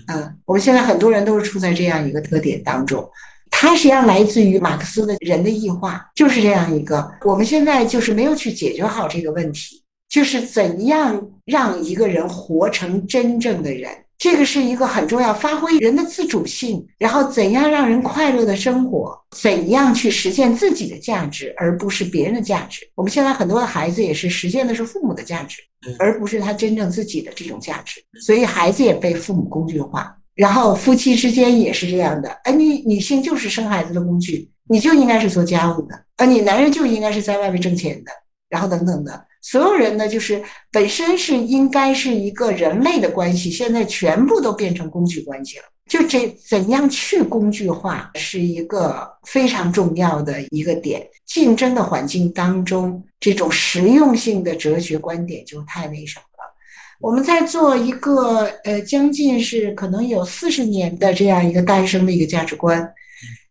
嗯，我们现在很多人都是处在这样一个特点当中。它实际上来自于马克思的人的异化，就是这样一个。我们现在就是没有去解决好这个问题，就是怎样让一个人活成真正的人，这个是一个很重要，发挥人的自主性，然后怎样让人快乐的生活，怎样去实现自己的价值，而不是别人的价值。我们现在很多的孩子也是实现的是父母的价值，而不是他真正自己的这种价值，所以孩子也被父母工具化。然后夫妻之间也是这样的，哎，你女性就是生孩子的工具，你就应该是做家务的，啊，你男人就应该是在外面挣钱的，然后等等的，所有人呢，就是本身是应该是一个人类的关系，现在全部都变成工具关系了。就这怎样去工具化，是一个非常重要的一个点。竞争的环境当中，这种实用性的哲学观点就太那什么了。我们在做一个呃，将近是可能有四十年的这样一个诞生的一个价值观，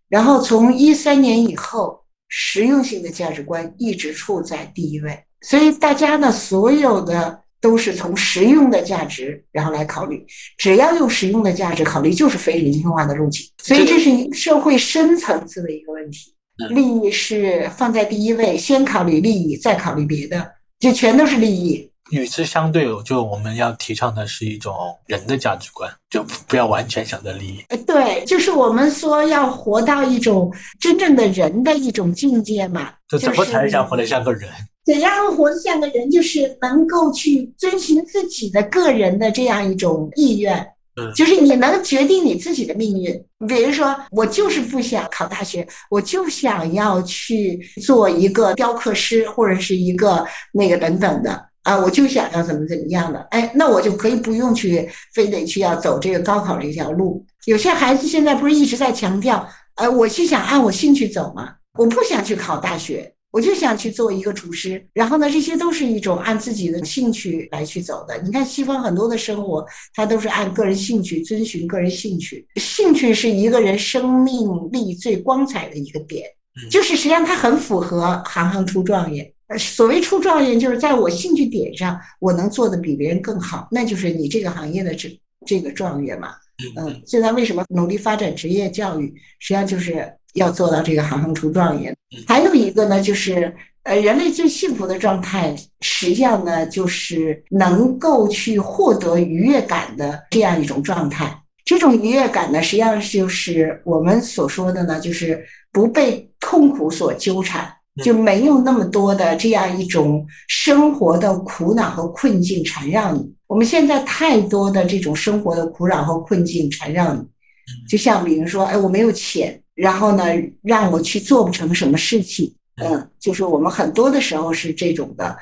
然后从一三年以后，实用性的价值观一直处在第一位，所以大家呢，所有的都是从实用的价值然后来考虑，只要用实用的价值考虑，就是非人性化的路径，所以这是一社会深层次的一个问题，利益是放在第一位，先考虑利益，再考虑别的，就全都是利益。与之相对，就我们要提倡的是一种人的价值观，就不要完全想着利益。对，就是我们说要活到一种真正的人的一种境界嘛。就怎么才想活得像个人？怎样活得像个人？就是能够去遵循自己的个人的这样一种意愿。嗯，就是你能决定你自己的命运。比如说，我就是不想考大学，我就想要去做一个雕刻师，或者是一个那个等等的。啊，我就想要怎么怎么样的，哎，那我就可以不用去，非得去要走这个高考这条路。有些孩子现在不是一直在强调，呃，我是想按我兴趣走嘛，我不想去考大学，我就想去做一个厨师。然后呢，这些都是一种按自己的兴趣来去走的。你看西方很多的生活，它都是按个人兴趣，遵循个人兴趣。兴趣是一个人生命力最光彩的一个点，就是实际上它很符合行行出状元。所谓出状元，就是在我兴趣点上，我能做的比别人更好，那就是你这个行业的这这个状元嘛。嗯，现在为什么努力发展职业教育，实际上就是要做到这个行行出状元。还有一个呢，就是呃，人类最幸福的状态，实际上呢，就是能够去获得愉悦感的这样一种状态。这种愉悦感呢，实际上就是我们所说的呢，就是不被痛苦所纠缠。就没有那么多的这样一种生活的苦恼和困境缠绕你。我们现在太多的这种生活的苦恼和困境缠绕你，就像比如说，哎，我没有钱，然后呢，让我去做不成什么事情，嗯，就是我们很多的时候是这种的。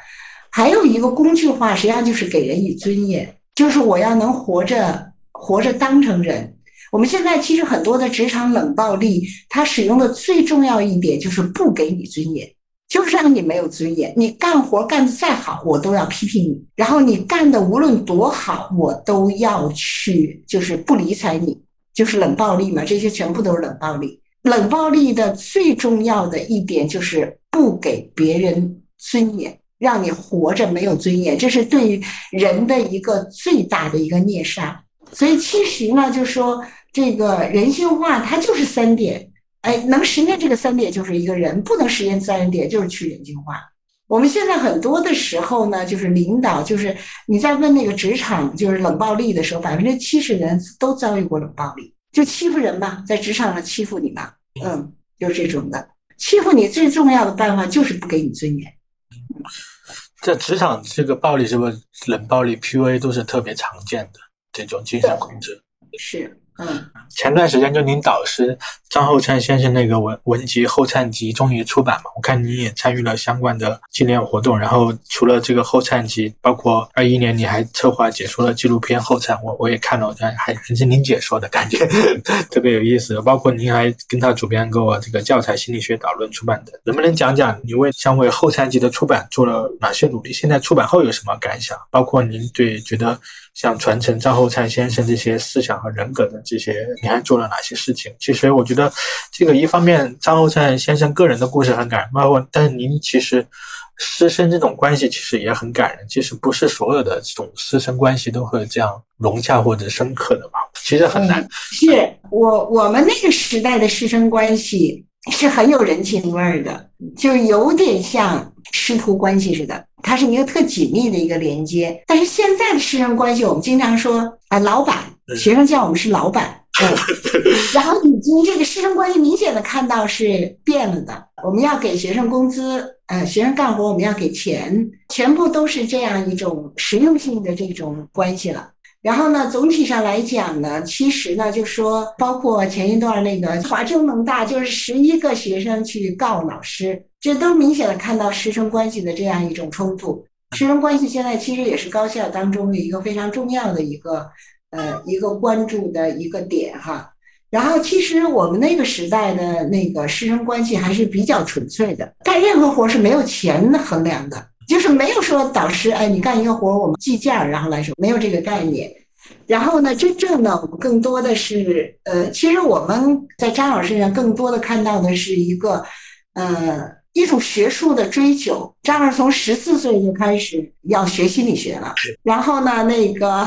还有一个工具化，实际上就是给人以尊严，就是我要能活着，活着当成人。我们现在其实很多的职场冷暴力，它使用的最重要一点就是不给你尊严，就是让你没有尊严。你干活干得再好，我都要批评你；然后你干的无论多好，我都要去就是不理睬你，就是冷暴力嘛。这些全部都是冷暴力。冷暴力的最重要的一点就是不给别人尊严，让你活着没有尊严，这是对于人的一个最大的一个虐杀。所以其实呢，就说。这个人性化，它就是三点，哎，能实现这个三点就是一个人，不能实现三点就是去人性化。我们现在很多的时候呢，就是领导，就是你在问那个职场就是冷暴力的时候，百分之七十人都遭遇过冷暴力，就欺负人嘛，在职场上欺负你嘛，嗯，就是这种的。欺负你最重要的办法就是不给你尊严。在职场这个暴力是不是冷暴力、PUA 都是特别常见的这种精神控制？是。嗯，前段时间就您导师张厚灿先生那个文文集《后灿集》终于出版嘛，我看你也参与了相关的纪念活动。然后除了这个《后灿集》，包括二一年你还策划解说了纪录片《后灿》，我我也看了，还还是您解说的感觉 特别有意思。包括您还跟他主编给我这个教材心理学导论出版的，能不能讲讲你为像为《后灿集》的出版做了哪些努力？现在出版后有什么感想？包括您对觉得。像传承张厚灿先生这些思想和人格的这些，你还做了哪些事情？其实我觉得，这个一方面张厚灿先生个人的故事很感人，包括但您其实师生这种关系其实也很感人。其实不是所有的这种师生关系都会这样融洽或者深刻的吧，其实很难。是我我们那个时代的师生关系是很有人情味儿的，就有点像师徒关系似的。它是一个特紧密的一个连接，但是现在的师生关系，我们经常说啊，老板学生叫我们是老板，嗯，然后已经这个师生关系明显的看到是变了的。我们要给学生工资，呃，学生干活我们要给钱，全部都是这样一种实用性的这种关系了。然后呢，总体上来讲呢，其实呢，就说包括前一段那个华中农大，就是十一个学生去告老师。这都明显的看到师生关系的这样一种冲突。师生关系现在其实也是高校当中的一个非常重要的一个呃一个关注的一个点哈。然后其实我们那个时代的那个师生关系还是比较纯粹的，干任何活是没有钱衡量的，就是没有说导师哎你干一个活我们计件然后来说没有这个概念。然后呢，真正呢我们更多的是呃，其实我们在张老师身上更多的看到的是一个呃。一种学术的追求，张老师从十四岁就开始要学心理学了，然后呢，那个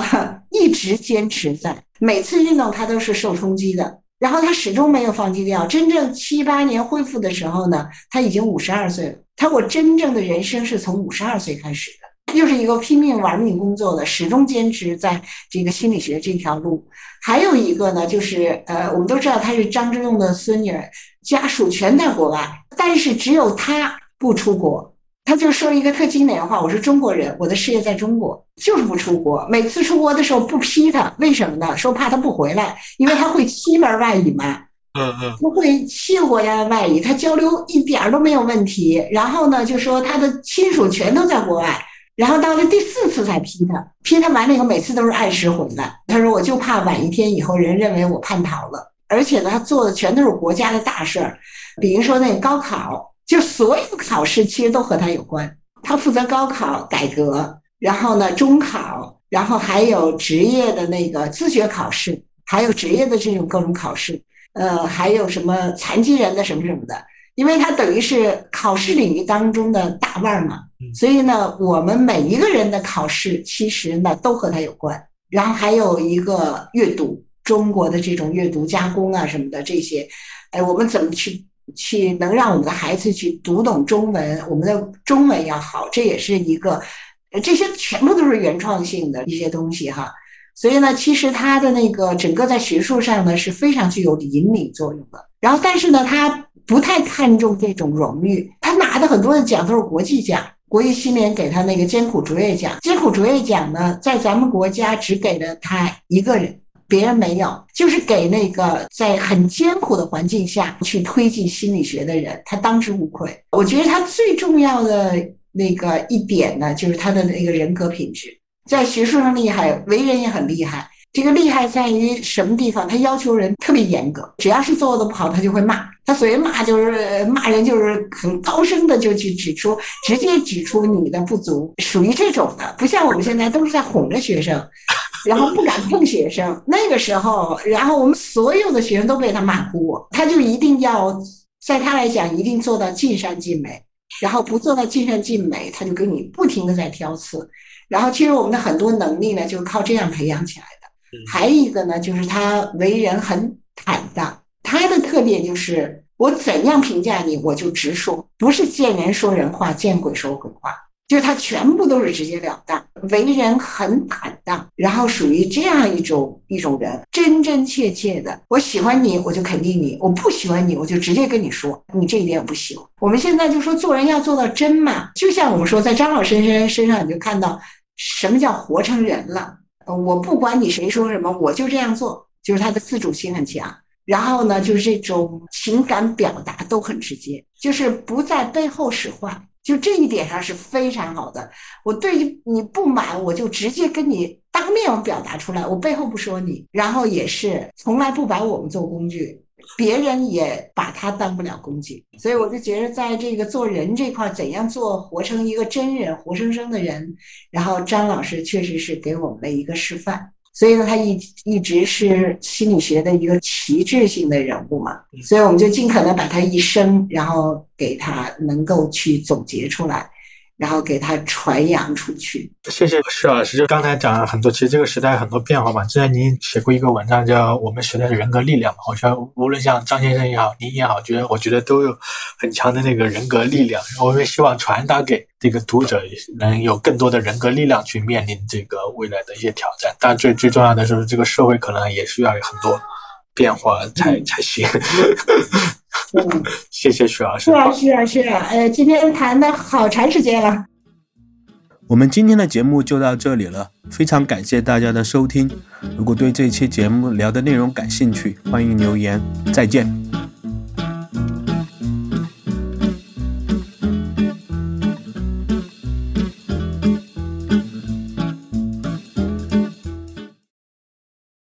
一直坚持在每次运动他都是受冲击的，然后他始终没有放弃掉。真正七八年恢复的时候呢，他已经五十二岁了。他我真正的人生是从五十二岁开始的，又是一个拼命玩命工作的，始终坚持在这个心理学这条路。还有一个呢，就是呃，我们都知道他是张之洞的孙女，家属全在国外。但是只有他不出国，他就说一个特经典的话：“我是中国人，我的事业在中国，就是不出国。每次出国的时候不批他，为什么呢？说怕他不回来，因为他会七门外语嘛。嗯嗯，他会七个国家的外语，他交流一点都没有问题。然后呢，就说他的亲属全都在国外。然后到了第四次才批他，批他完了以后，每次都是按时回来。他说我就怕晚一天以后人认为我叛逃了。而且呢，他做的全都是国家的大事儿。”比如说那个高考，就所有考试其实都和他有关。他负责高考改革，然后呢中考，然后还有职业的那个自学考试，还有职业的这种各种考试，呃，还有什么残疾人的什么什么的。因为他等于是考试领域当中的大腕嘛，所以呢，我们每一个人的考试其实呢都和他有关。然后还有一个阅读，中国的这种阅读加工啊什么的这些，哎，我们怎么去？去能让我们的孩子去读懂中文，我们的中文要好，这也是一个，这些全部都是原创性的一些东西哈。所以呢，其实他的那个整个在学术上呢是非常具有引领作用的。然后，但是呢，他不太看重这种荣誉，他拿的很多的奖都是国际奖，国艺青年给他那个艰苦卓越奖，艰苦卓越奖呢，在咱们国家只给了他一个人。别人没有，就是给那个在很艰苦的环境下去推进心理学的人，他当之无愧。我觉得他最重要的那个一点呢，就是他的那个人格品质，在学术上厉害，为人也很厉害。这个厉害在于什么地方？他要求人特别严格，只要是做的不好，他就会骂。他所谓骂，就是骂人，就是很高声的就去指出，直接指出你的不足，属于这种的。不像我们现在都是在哄着学生。然后不敢碰学生，那个时候，然后我们所有的学生都被他骂哭，他就一定要，在他来讲一定做到尽善尽美，然后不做到尽善尽美，他就给你不停的在挑刺，然后其实我们的很多能力呢，就是靠这样培养起来的。还有一个呢，就是他为人很坦荡，他的特点就是。我怎样评价你，我就直说，不是见人说人话，见鬼说鬼话。就是他全部都是直截了当，为人很坦荡，然后属于这样一种一种人，真真切切的。我喜欢你，我就肯定你；我不喜欢你，我就直接跟你说，你这一点我不喜欢。我们现在就说做人要做到真嘛，就像我们说，在张老师身身上，你就看到什么叫活成人了。呃我不管你谁说什么，我就这样做，就是他的自主性很强。然后呢，就是这种情感表达都很直接，就是不在背后使坏。就这一点上是非常好的。我对于你不满，我就直接跟你当面表达出来，我背后不说你。然后也是从来不把我们做工具，别人也把他当不了工具。所以我就觉得，在这个做人这块，怎样做活成一个真人，活生生的人，然后张老师确实是给我们的一个示范。所以呢，他一一直是心理学的一个旗帜性的人物嘛，所以我们就尽可能把他一生，然后给他能够去总结出来。然后给它传扬出去。谢谢施老师，就刚才讲了很多，其实这个时代很多变化嘛。之前您写过一个文章叫《我们时代的人格力量》嘛，我觉得无论像张先生也好，您也好，觉得我觉得都有很强的那个人格力量。我们希望传达给这个读者，能有更多的人格力量去面临这个未来的一些挑战。但最最重要的是，这个社会可能也需要有很多变化才才行。嗯，谢谢徐老师。是啊，是啊，是啊。呃，今天谈的好长时间了。我们今天的节目就到这里了，非常感谢大家的收听。如果对这期节目聊的内容感兴趣，欢迎留言。再见。